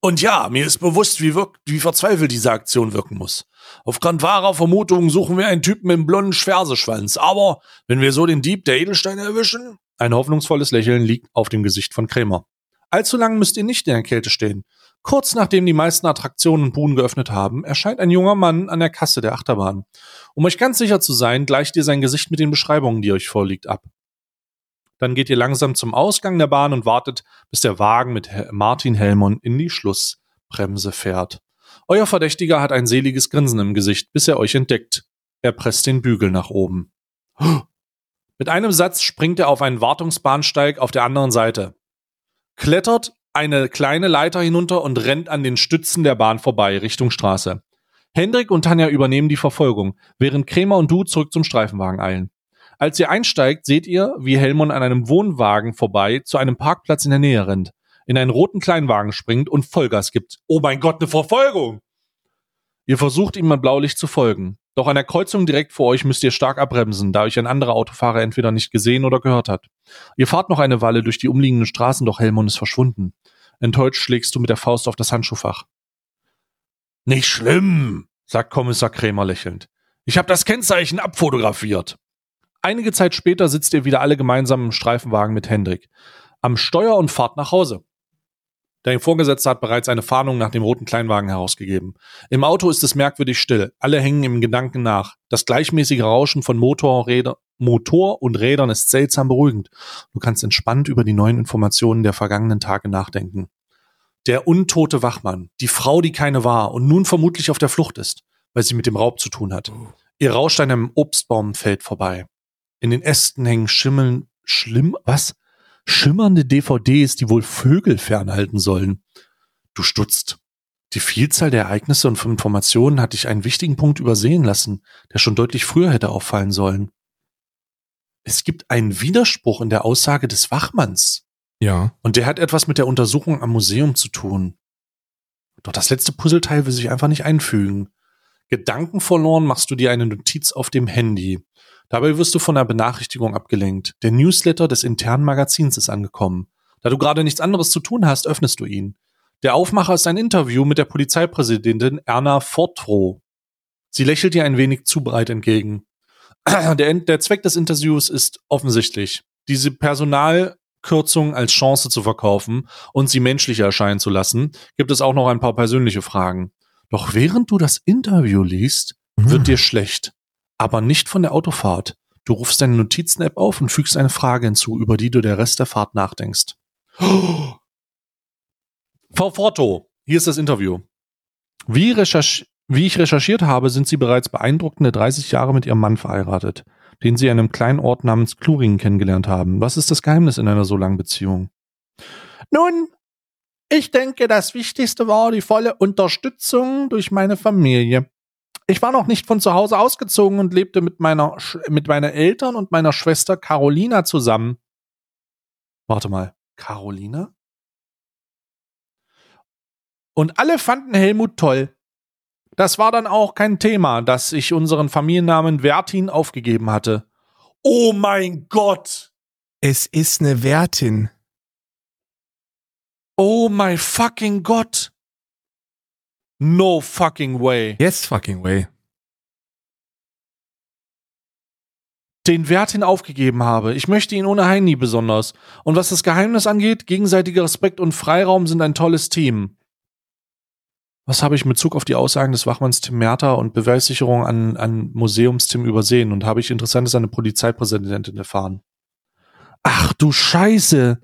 Und ja, mir ist bewusst, wie, wirkt, wie verzweifelt diese Aktion wirken muss. Aufgrund wahrer Vermutungen suchen wir einen Typen mit einem blonden Schwärzeschwanz. Aber wenn wir so den Dieb der Edelsteine erwischen, ein hoffnungsvolles Lächeln liegt auf dem Gesicht von Krämer. Allzu lang müsst ihr nicht in der Kälte stehen. Kurz nachdem die meisten Attraktionen und Buden geöffnet haben, erscheint ein junger Mann an der Kasse der Achterbahn. Um euch ganz sicher zu sein, gleicht ihr sein Gesicht mit den Beschreibungen, die euch vorliegt, ab. Dann geht ihr langsam zum Ausgang der Bahn und wartet, bis der Wagen mit Martin Helmon in die Schlussbremse fährt. Euer Verdächtiger hat ein seliges Grinsen im Gesicht, bis er euch entdeckt. Er presst den Bügel nach oben. Mit einem Satz springt er auf einen Wartungsbahnsteig auf der anderen Seite, klettert eine kleine Leiter hinunter und rennt an den Stützen der Bahn vorbei, Richtung Straße. Hendrik und Tanja übernehmen die Verfolgung, während Krämer und du zurück zum Streifenwagen eilen. Als ihr einsteigt, seht ihr, wie Helmon an einem Wohnwagen vorbei zu einem Parkplatz in der Nähe rennt, in einen roten Kleinwagen springt und Vollgas gibt. Oh mein Gott, eine Verfolgung! Ihr versucht ihm mit Blaulicht zu folgen. Doch an der Kreuzung direkt vor euch müsst ihr stark abbremsen, da euch ein anderer Autofahrer entweder nicht gesehen oder gehört hat. Ihr fahrt noch eine Weile durch die umliegenden Straßen, doch Helmon ist verschwunden. Enttäuscht schlägst du mit der Faust auf das Handschuhfach. Nicht schlimm, sagt Kommissar Krämer lächelnd. Ich habe das Kennzeichen abfotografiert. Einige Zeit später sitzt ihr wieder alle gemeinsam im Streifenwagen mit Hendrik. Am Steuer und fahrt nach Hause. Dein Vorgesetzter hat bereits eine Fahndung nach dem roten Kleinwagen herausgegeben. Im Auto ist es merkwürdig still. Alle hängen im Gedanken nach. Das gleichmäßige Rauschen von Motor, Räder, Motor und Rädern ist seltsam beruhigend. Du kannst entspannt über die neuen Informationen der vergangenen Tage nachdenken. Der untote Wachmann, die Frau, die keine war und nun vermutlich auf der Flucht ist, weil sie mit dem Raub zu tun hat. Ihr rauscht an einem Obstbaumfeld vorbei. In den Ästen hängen Schimmeln, schlimm, was? Schimmernde DVDs, die wohl Vögel fernhalten sollen. Du stutzt. Die Vielzahl der Ereignisse und Informationen hat dich einen wichtigen Punkt übersehen lassen, der schon deutlich früher hätte auffallen sollen. Es gibt einen Widerspruch in der Aussage des Wachmanns. Ja. Und der hat etwas mit der Untersuchung am Museum zu tun. Doch das letzte Puzzleteil will sich einfach nicht einfügen. Gedanken verloren machst du dir eine Notiz auf dem Handy. Dabei wirst du von einer Benachrichtigung abgelenkt. Der Newsletter des internen Magazins ist angekommen. Da du gerade nichts anderes zu tun hast, öffnest du ihn. Der Aufmacher ist ein Interview mit der Polizeipräsidentin Erna Fortrow. Sie lächelt dir ein wenig zu breit entgegen. Der, der Zweck des Interviews ist offensichtlich, diese Personalkürzung als Chance zu verkaufen und sie menschlicher erscheinen zu lassen, gibt es auch noch ein paar persönliche Fragen. Doch während du das Interview liest, wird Mhm. dir schlecht aber nicht von der Autofahrt. Du rufst deine Notizen-App auf und fügst eine Frage hinzu, über die du der Rest der Fahrt nachdenkst. Frau Forto, hier ist das Interview. Wie, recherch wie ich recherchiert habe, sind Sie bereits beeindruckende 30 Jahre mit Ihrem Mann verheiratet, den Sie in einem kleinen Ort namens Kluringen kennengelernt haben. Was ist das Geheimnis in einer so langen Beziehung? Nun, ich denke, das Wichtigste war die volle Unterstützung durch meine Familie. Ich war noch nicht von zu Hause ausgezogen und lebte mit meiner, Sch- mit meiner Eltern und meiner Schwester Carolina zusammen. Warte mal, Carolina? Und alle fanden Helmut toll. Das war dann auch kein Thema, dass ich unseren Familiennamen Vertin aufgegeben hatte. Oh mein Gott! Es ist eine Wertin. Oh my fucking Gott! No fucking way. Yes, fucking way. den Wert hin aufgegeben habe. Ich möchte ihn ohnehin nie besonders. Und was das Geheimnis angeht, gegenseitiger Respekt und Freiraum sind ein tolles Team. Was habe ich mit Bezug auf die Aussagen des Wachmanns Tim Merter und Beweissicherung an, an Museumstim übersehen und habe ich Interessantes an der Polizeipräsidentin erfahren? Ach du Scheiße!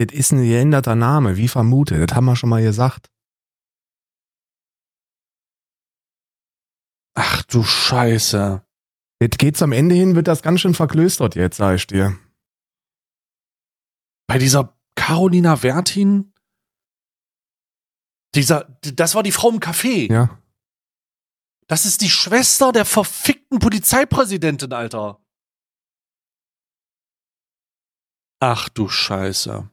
Das ist ein geänderter Name, wie vermutet. Das haben wir schon mal gesagt. Ach du Scheiße. Jetzt geht's am Ende hin, wird das ganz schön verklöstert jetzt, sag ich dir. Bei dieser Carolina Wertin, dieser, das war die Frau im Café. Ja. Das ist die Schwester der verfickten Polizeipräsidentin, Alter. Ach du Scheiße.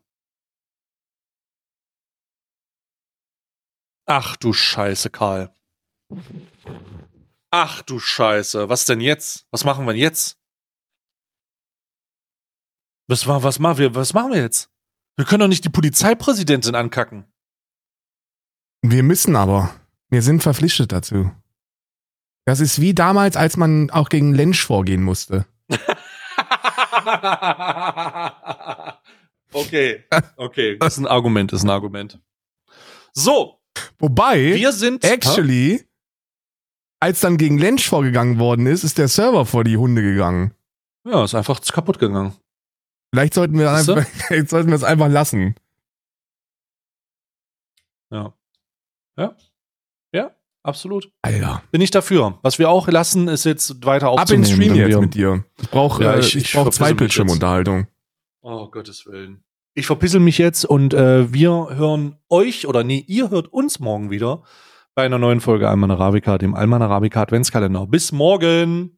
Ach du Scheiße, Karl. Ach du Scheiße. Was denn jetzt? Was machen wir denn jetzt? Was, was, machen wir, was machen wir jetzt? Wir können doch nicht die Polizeipräsidentin ankacken. Wir müssen aber. Wir sind verpflichtet dazu. Das ist wie damals, als man auch gegen Lensch vorgehen musste. okay, okay, das ist ein Argument, das ist ein Argument. So, Wobei, wir sind actually, als dann gegen Lensch vorgegangen worden ist, ist der Server vor die Hunde gegangen. Ja, ist einfach kaputt gegangen. Vielleicht sollten wir, einfach, vielleicht sollten wir es einfach lassen. Ja. Ja. Ja, absolut. Alter. Bin ich dafür. Was wir auch lassen, ist jetzt weiter Ab aufzunehmen. ins Stream wenn jetzt mit dir. Ich brauche Ja, äh, ich- ich, brauch zwei Bildschirmunterhaltung. Oh, Gottes Willen. Ich verpissel mich jetzt und äh, wir hören euch, oder nee, ihr hört uns morgen wieder bei einer neuen Folge Alman Arabica, dem Alman Arabica Adventskalender. Bis morgen!